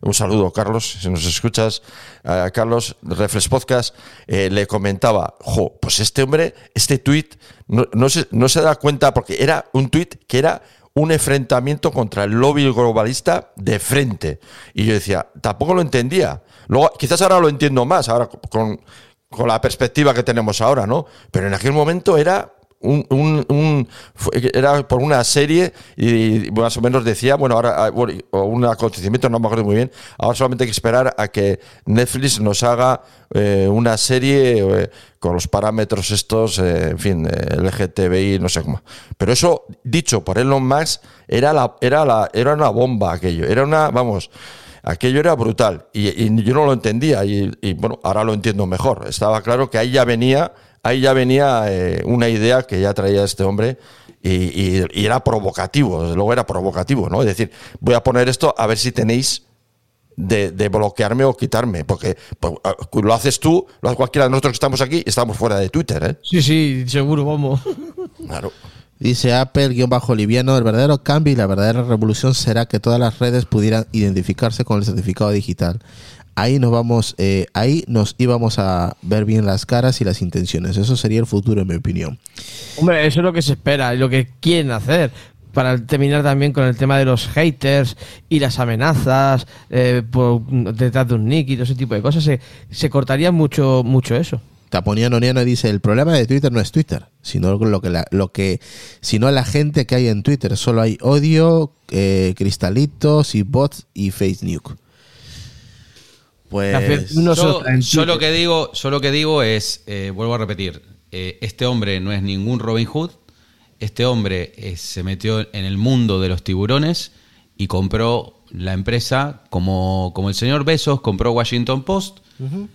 un saludo, Carlos, si nos escuchas. A Carlos, Reflex Podcast, eh, le comentaba, jo, pues este hombre, este tuit, no, no se, no se da cuenta porque era un tuit que era un enfrentamiento contra el lobby globalista de frente. Y yo decía, tampoco lo entendía. Luego, quizás ahora lo entiendo más, ahora con, con la perspectiva que tenemos ahora, ¿no? Pero en aquel momento era un, un- un- fue- era por una serie y más o menos decía, bueno, ahora ah, bueno, un acontecimiento, no me acuerdo muy bien, ahora solamente hay que esperar a que Netflix nos haga eh, una serie eh, con los parámetros estos, eh, en fin, eh, LGTBI, no sé cómo. Pero eso, dicho por Elon Musk, era, la, era, la, era una bomba aquello, era una, vamos, aquello era brutal y, y yo no lo entendía y, y, bueno, ahora lo entiendo mejor. Estaba claro que ahí ya venía, ahí ya venía eh, una idea que ya traía este hombre y, y- y era provocativo, desde luego era provocativo, ¿no? Es decir, voy a poner esto a ver si tenéis de, de bloquearme o quitarme, porque pues, ah, lo haces tú, lo hace cualquiera de nosotros que estamos aquí y estamos fuera de Twitter, ¿eh? Sí, sí, seguro, vamos. (laughs) Claro. Dice Apple-Liviano, el verdadero cambio y la verdadera revolución será que todas las redes pudieran identificarse con el certificado digital. Ahí nos vamos, eh, ahí nos íbamos a ver bien las caras y las intenciones. Eso sería el futuro, en mi opinión. Hombre, eso es lo que se espera y lo que quieren hacer. Para terminar también con el tema de los haters y las amenazas eh, por, detrás de un nick y todo ese tipo de cosas, se, se cortaría mucho, mucho eso. Taponiano Niano dice, el problema de Twitter no es Twitter, sino lo que, la, lo que sino la gente que hay en Twitter. Solo hay odio, eh, cristalitos y bots y face nuke. Pues... No Yo, lo que digo, yo lo que digo es, eh, vuelvo a repetir, eh, este hombre no es ningún Robin Hood, este hombre eh, se metió en el mundo de los tiburones y compró la empresa como, como el señor Besos compró Washington Post. Bien,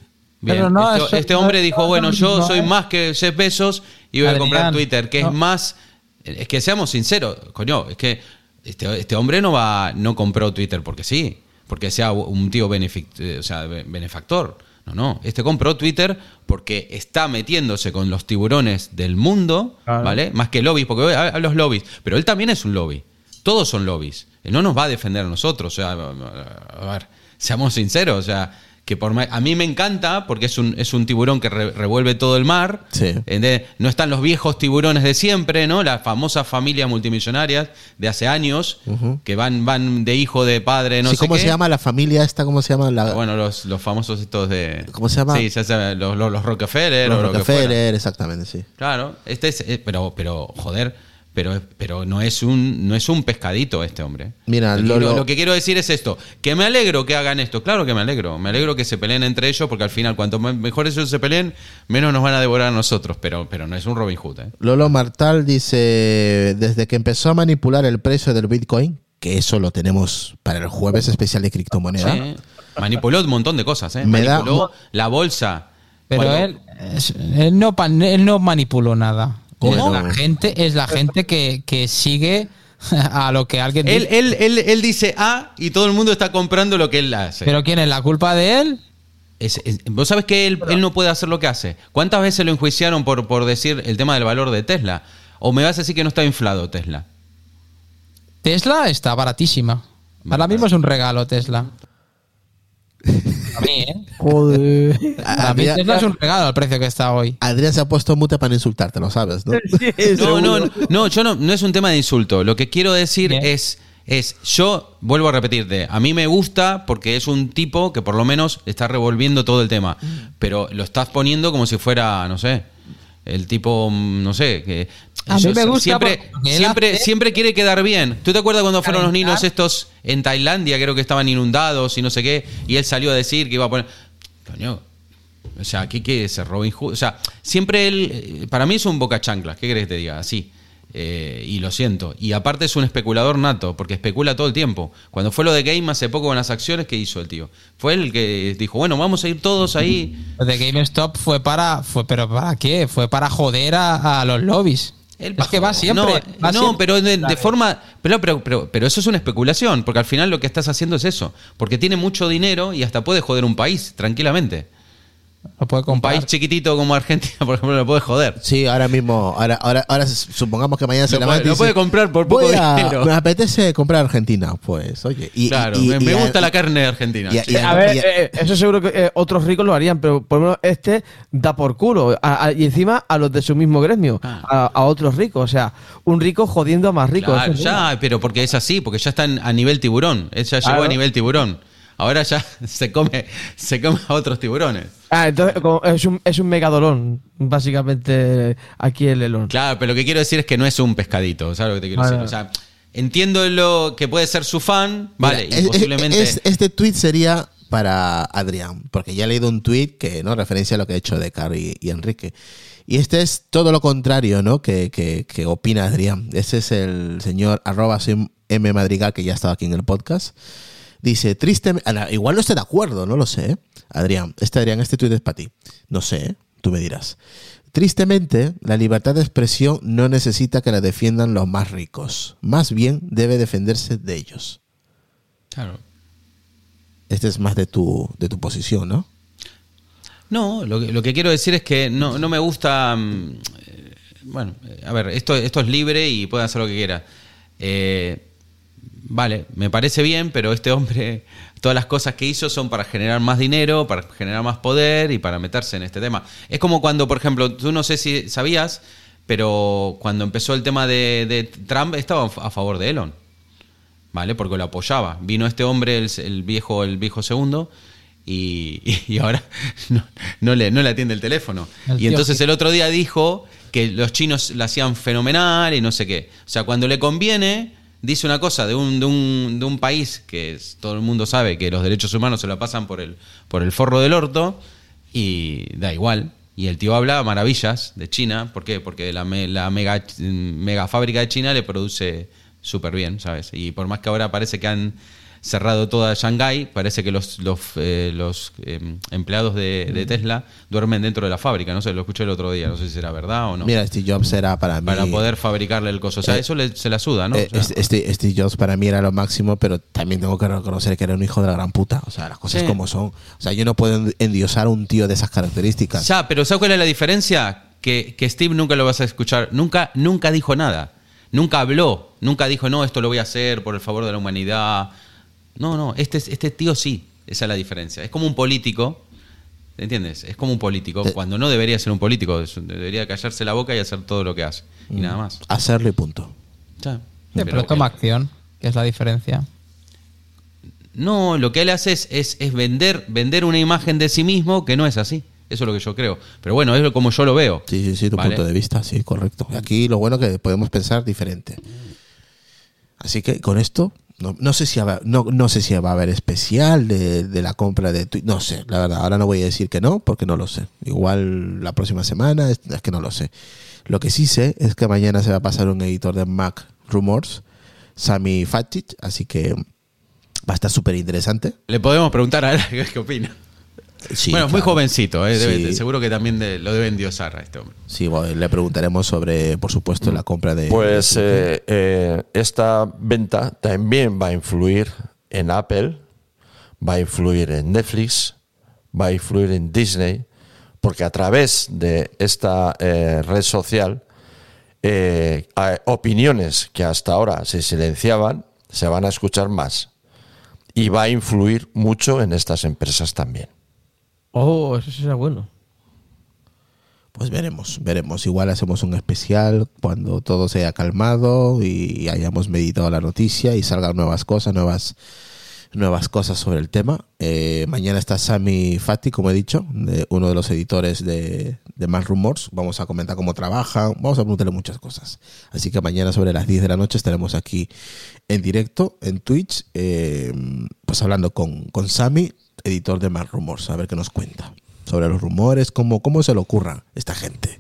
Pero no, este, eso- este hombre no, dijo, no, bueno, no, yo no, soy eh. más que Jeff Bezos y voy a comprar Twitter, que no. es más... Es que seamos sinceros, coño, es que este, este hombre no va no compró Twitter porque sí, porque sea un tío benefic- eh, o sea, be- benefactor. No, no, este compró Twitter porque está metiéndose con los tiburones del mundo, Claro. ¿vale? Más que lobbies, porque a, a los lobbies, pero él también es un lobby. Todos son lobbies. Él no nos va a defender a nosotros, o sea, a ver, seamos sinceros, o sea, que por ma- a mí me encanta porque es un, es un tiburón que re- revuelve todo el mar. No están los viejos tiburones de siempre, ¿no? Las famosas familias multimillonarias de hace años que van, van de hijo de padre, no Sí, sé ¿Cómo qué. se llama la familia esta? ¿Cómo se llama la...? Bueno, los, los famosos estos de. ¿Cómo se llama? Sí, ya saben, los, los, los Rockefeller Los o lo que fuera. Rockefeller, exactamente, sí. Claro, este es, eh, pero, pero, joder, pero, pero no es un, no es un pescadito este hombre. Mira, lo, lo- que quiero decir es esto, que me alegro que hagan esto, claro que me alegro, me alegro que se peleen entre ellos, porque al final cuanto me- mejor ellos se peleen, menos nos van a devorar a nosotros, pero, pero no es un Robin Hood, ¿eh? Lolo Martal dice, desde que empezó a manipular el precio del Bitcoin, que eso lo tenemos para el jueves especial de criptomoneda. Sí. Manipuló un montón de cosas, ¿eh? Me da- Manipuló la bolsa. Pero él, no, él no manipuló nada. ¿Cómo? Es la gente, es la gente que, que sigue (laughs) a lo que alguien Él, dice. él, él, él dice A y todo el mundo está comprando lo que él hace. ¿Pero quién es la culpa de él? es- es- vos sabés que él, él no puede hacer lo que hace. ¿Cuántas veces lo enjuiciaron por, por decir el tema del valor de Tesla? ¿O me vas a decir que no está inflado Tesla? Tesla está baratísima. Ahora mismo es un regalo Tesla. (laughs) A mí, ¿eh? Joder. Para mí Adrián, es un regalo al precio que está hoy. Adrián se ha puesto mute para insultarte, lo sabes, ¿no? (laughs) No, no, no, no, yo no, no es un tema de insulto. Lo que quiero decir Bien. es, es, yo vuelvo a repetirte, a mí me gusta porque es un tipo que por lo menos está revolviendo todo el tema, pero lo estás poniendo como si fuera, no sé, el tipo, mm, no sé, que A mí yo me gusta siempre, siempre, hace- siempre quiere quedar bien. ¿Tú te acuerdas cuando fueron los niños estos en Tailandia, creo que estaban inundados y no sé qué, y él salió a decir que iba a poner, coño. O sea, aquí que se Robin Hood. O sea, siempre él, eh, para mí es un boca chanclas, ¿qué querés que te diga? Así. Eh, y lo siento. Y aparte es un especulador nato, porque especula todo el tiempo. Cuando fue lo de Game hace poco con las acciones, ¿qué hizo el tío? Fue el que dijo, bueno, vamos a ir todos ahí. Lo de GameStop fue para. Fue, ¿Pero para qué? Fue para joder a, a los lobbies. Él es que va siempre. No, va no, siempre. pero de, de forma. Pero, pero, pero, pero eso es una especulación, porque al final lo que estás haciendo es eso. Porque tiene mucho dinero y hasta puede joder un país, tranquilamente. Lo puede Un comprar. país chiquitito como Argentina, (laughs) por ejemplo, lo puede joder. Sí, ahora mismo, ahora, ahora, ahora supongamos que mañana se Lo levanta puede- y lo dice, puede comprar por poco "Voy a- dinero". Me apetece comprar Argentina, pues, oye. Y, claro, y- me, y- me y- gusta la carne de Argentina. y- y- A ver, eh, eso seguro que eh, otros ricos lo harían, pero por lo menos este da por culo. A- a- y encima a los de su mismo gremio, a, a otros ricos. O sea, un rico jodiendo a más ricos. Claro, ya, pero porque es así, porque ya está en- a nivel tiburón. Él ya llegó Claro. a nivel tiburón. Ahora ya (laughs) se come, se come a otros tiburones. Ah, entonces como es un, es un megadolón, básicamente aquí el elón. Claro, pero lo que quiero decir es que no es un pescadito, ¿sabes lo que te quiero Vale. decir? O sea, entiendo lo que puede ser su fan, vale, Mira, y es- posiblemente. es- este tweet sería para Adrián, porque ya he leído un tweet que no referencia a lo que ha hecho Decar y, y Enrique. Y este es todo lo contrario, ¿no? Que, que- que opina Adrián. Este es el señor arroba M Madrigal, que ya estaba aquí en el podcast. Dice, triste, igual no estoy de acuerdo, no lo sé. ¿eh? Adrián, este Adrián, este tweet es para ti. No sé, ¿eh? tú me dirás. Tristemente, la libertad de expresión no necesita que la defiendan los más ricos. Más bien debe defenderse de ellos. Claro. Este es más de tu, de tu posición, ¿no? No, lo que, lo que quiero decir es que no, no me gusta. mm, eh, bueno, a ver, esto, esto es libre y puede hacer lo que quiera. Eh, vale, me parece bien, pero este hombre, (laughs) todas las cosas que hizo son para generar más dinero, para generar más poder y para meterse en este tema. Es como cuando, por ejemplo, tú no sé si sabías, pero cuando empezó el tema de, de Trump estaba a favor de Elon. ¿vale? Porque lo apoyaba. Vino este hombre, el, el viejo, el viejo segundo, y, (laughs) y ahora (laughs) no, no le, no le atiende el teléfono. El y entonces el otro día dijo que los chinos la hacían fenomenal y no sé qué. O sea, cuando le conviene, dice una cosa de un, de un, de un país que todo el mundo sabe que los derechos humanos se la pasan por el, por el forro del orto, y da igual. Y el tío habla maravillas de China. ¿Por qué? Porque la mega, mega fábrica de China le produce súper bien, ¿sabes? Y por más que ahora parece que han cerrado toda Shanghái, parece que los, los, eh, los eh, empleados de, de Tesla duermen dentro de la fábrica. No sé, lo escuché el otro día, no sé si será verdad o no. Mira, Steve Jobs era para mí. para poder fabricarle el coso. O sea, Eh, eso le- se la suda, ¿no? eh, O sea, Steve Jobs para mí era lo máximo, pero también tengo que reconocer que era un hijo de la gran puta. O sea, las cosas Sí. como son. O sea, yo no puedo endiosar a un tío de esas características. Ya, pero ¿sabes cuál es la diferencia? Que, que Steve nunca lo vas a escuchar. Nunca, nunca dijo nada. Nunca habló. Nunca dijo, no, esto lo voy a hacer por el favor de la humanidad. No, no, este, este tío sí. Esa es la diferencia. Es como un político. ¿Entiendes? Es como un político. Te- Cuando no debería ser un político. es- Debería callarse la boca y hacer todo lo que hace. Y nada más. Hacerlo y punto. Ya. Sí, pero, Pero toma acción, que es la diferencia. No, lo que él hace es, es, es vender, vender una imagen de sí mismo que no es así. Eso es lo que yo creo. Pero bueno, es como yo lo veo. Sí, sí, sí, tu ¿Vale? punto de vista, sí, correcto. Aquí lo bueno que podemos pensar diferente. Así que con esto, no, sé si va, no, no sé si va a haber especial de, de la compra de Twitter. No sé, la verdad. Ahora no voy a decir que no, porque no lo sé. Igual la próxima semana, es, que no lo sé. Lo que sí sé es que mañana se va a pasar un editor de Mac Rumors, Sami Fatic, así que va a estar súper interesante. Le podemos preguntar a él (laughs) qué opina. Sí, bueno, es muy jovencito, ¿eh? Debe- Sí. seguro que también de- lo deben diosar a este hombre. Sí, bueno, le preguntaremos sobre, por supuesto, la compra de. Pues de- eh, eh, esta venta también va a influir en Apple, va a influir en Netflix, va a influir en Disney, porque a través de esta eh, red social, eh, hay opiniones que hasta ahora se silenciaban se van a escuchar más. Y va a influir mucho en estas empresas también. Oh, eso será bueno. Pues veremos, veremos. Igual hacemos un especial cuando todo se haya calmado y hayamos meditado la noticia y salgan nuevas cosas, nuevas nuevas cosas sobre el tema. Eh, mañana está Sami Fati, como he dicho, de uno de los editores de, de Más Rumors. Vamos a comentar cómo trabaja, vamos a preguntarle muchas cosas. Así que mañana sobre las 10 de la noche estaremos aquí en directo, en Twitch, eh, pues hablando con, con Sami, editor de Más Rumors, a ver qué nos cuenta sobre los rumores, cómo, cómo se le ocurra esta gente.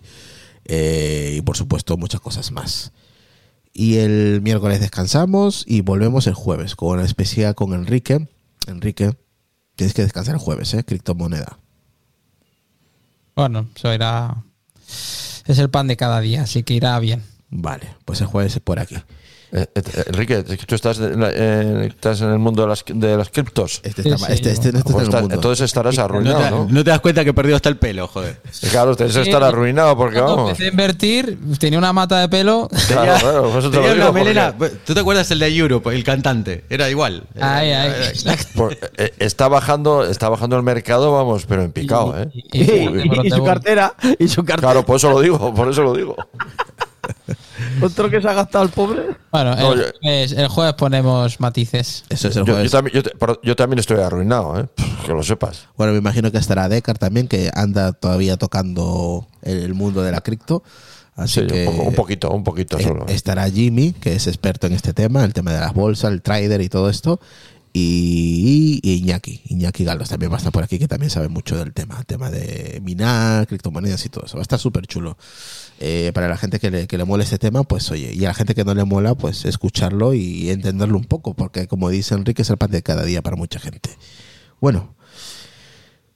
Eh, y por supuesto muchas cosas más. Y el miércoles descansamos y volvemos el jueves con una especial con Enrique. Enrique, tienes que descansar el jueves, ¿eh? Criptomoneda. Bueno, eso irá. Es el pan de cada día, así que irá bien. Vale, pues el jueves es por aquí. Eh, eh, Enrique, tú estás, en la- eh, estás en el mundo de las, de las criptos. Este, está, sí, este, este no está Pues en el mundo. entonces estarás No arruinado, te, ¿no? no te das cuenta que perdió hasta el pelo, joder. Claro, debes estar arruinado porque Cuando vamos. empecé a invertir, tenía una mata de pelo. Claro, (laughs) claro, por eso te lo digo, una melena. porque- ¿Tú te acuerdas el de Europe, el cantante? Era igual. Ay, ay. por- eh, está bajando, está bajando el mercado, vamos, pero en picado, ¿eh? Y- y- Y, y su cartera, y su cartera. Claro, por eso lo digo, por eso lo digo. Otro que se ha gastado el pobre. Bueno, No, el, yo- jueves, el jueves ponemos matices. Eso es el jueves. yo también, yo, te- pero yo también estoy arruinado, ¿eh? Que lo sepas. Bueno, me imagino que estará Decar también, que anda todavía tocando el, el mundo de la cripto. Así Sí, que un, poco- un poquito, un poquito eh, solo. ¿eh? estará Jimmy, que es experto en este tema, el tema de las bolsas, el trader y todo esto. Y, Iñaki, Iñaki Galos también va a estar por aquí, que también sabe mucho del tema, el tema de minar, criptomonedas y todo eso. Va a estar súper chulo. Eh, para la gente que le, que le mola este tema, pues oye, y a la gente que no le mola, pues escucharlo y entenderlo un poco, porque como dice Enrique, es el pan de cada día para mucha gente. Bueno,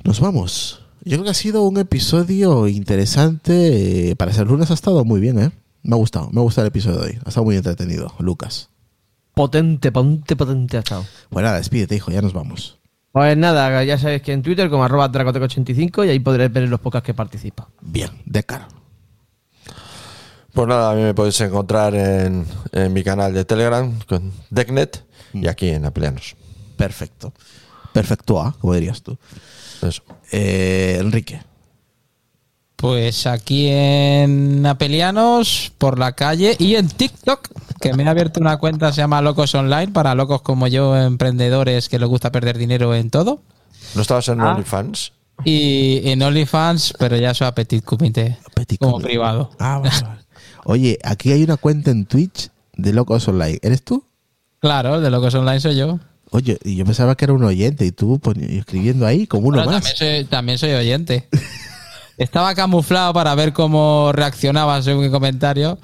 nos vamos. Yo creo que ha sido un episodio interesante. eh, para ser lunes ha estado muy bien, ¿eh? Me ha gustado, me ha gustado el episodio de hoy. Ha estado muy entretenido, Lucas. Potente, potente, potente ha estado. Pues nada, despídete, hijo, ya nos vamos. Pues nada, ya sabéis que en Twitter como arroba dracoteco85 y ahí podréis ver los podcasts que participa. Bien, Decar. Pues nada, a mí me podéis encontrar en, en mi canal de Telegram con Decknet y aquí en Apleanos. Perfecto. Perfecto A, como dirías tú. Eso. Eh, Enrique. Pues aquí en Apelianos, por la calle y en TikTok, que me he abierto una cuenta, se llama Locos Online, para locos como yo, emprendedores que les gusta perder dinero en todo. ¿No estabas en Ah. OnlyFans? Y en OnlyFans, pero ya soy a Petit Comité, Petit como Comité. privado. Ah, vale, vale. Oye, aquí hay una cuenta en Twitch de Locos Online. ¿Eres tú? Claro, el de Locos Online soy yo. Oye, y yo pensaba que era un oyente y tú escribiendo ahí como uno Bueno, más. también, soy, también soy oyente. (laughs) Estaba camuflado para ver cómo reaccionaba según mi comentario,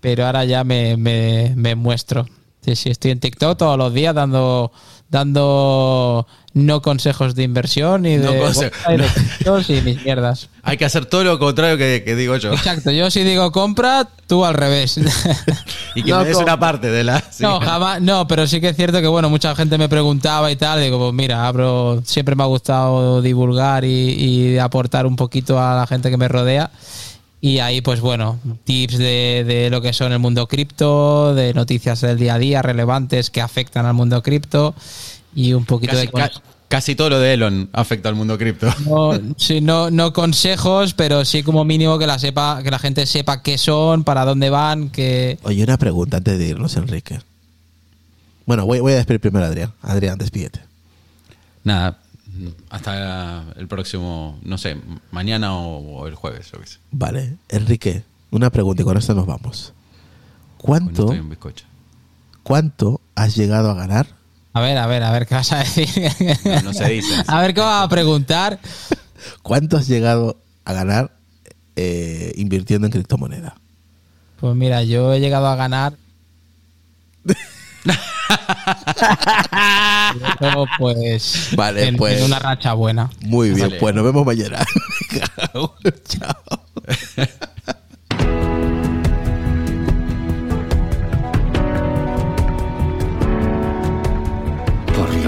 pero ahora ya me, me- me muestro. Sí, sí, estoy en TikTok todos los días dando dando no consejos de inversión ni de (laughs) No conse- y de criptos y mis mierdas. Hay que hacer todo lo contrario que, que digo yo. Exacto, yo si digo compra, tú al revés. (laughs) Y que No me des una parte de la. sí. No, jamás, no, pero sí que es cierto que bueno, mucha gente me preguntaba y tal, digo, pues mira, abro, siempre me ha gustado divulgar y, y aportar un poquito a la gente que me rodea. Y ahí, pues bueno, tips de, de lo que son el mundo cripto, de noticias del día a día relevantes que afectan al mundo cripto y un poquito Casi, de... ca- casi todo lo de Elon afecta al mundo cripto. (laughs) No, sí, no, no consejos, pero sí como mínimo que la sepa, que la gente sepa qué son, para dónde van, que Oye, una pregunta antes de irnos, Enrique. Bueno, voy, voy a despedir primero a Adrián. Adrián, despídete. Nada, hasta el próximo, no sé, mañana o, o el jueves, yo qué sé. Vale. Enrique, una pregunta y con esto nos vamos. ¿Cuánto, estoy en bizcocho. ¿Cuánto has llegado a ganar? A ver, a ver, a ver, ¿qué vas a decir? No, no se dice. (laughs) A ver, ¿qué vas a preguntar? ¿Cuánto has llegado a ganar eh, invirtiendo en criptomoneda? Pues mira, yo he llegado a ganar. (laughs) Yo, pues. Vale, en, pues. en una racha buena. Muy bien, Vale. pues nos vemos mañana. (laughs) Chao.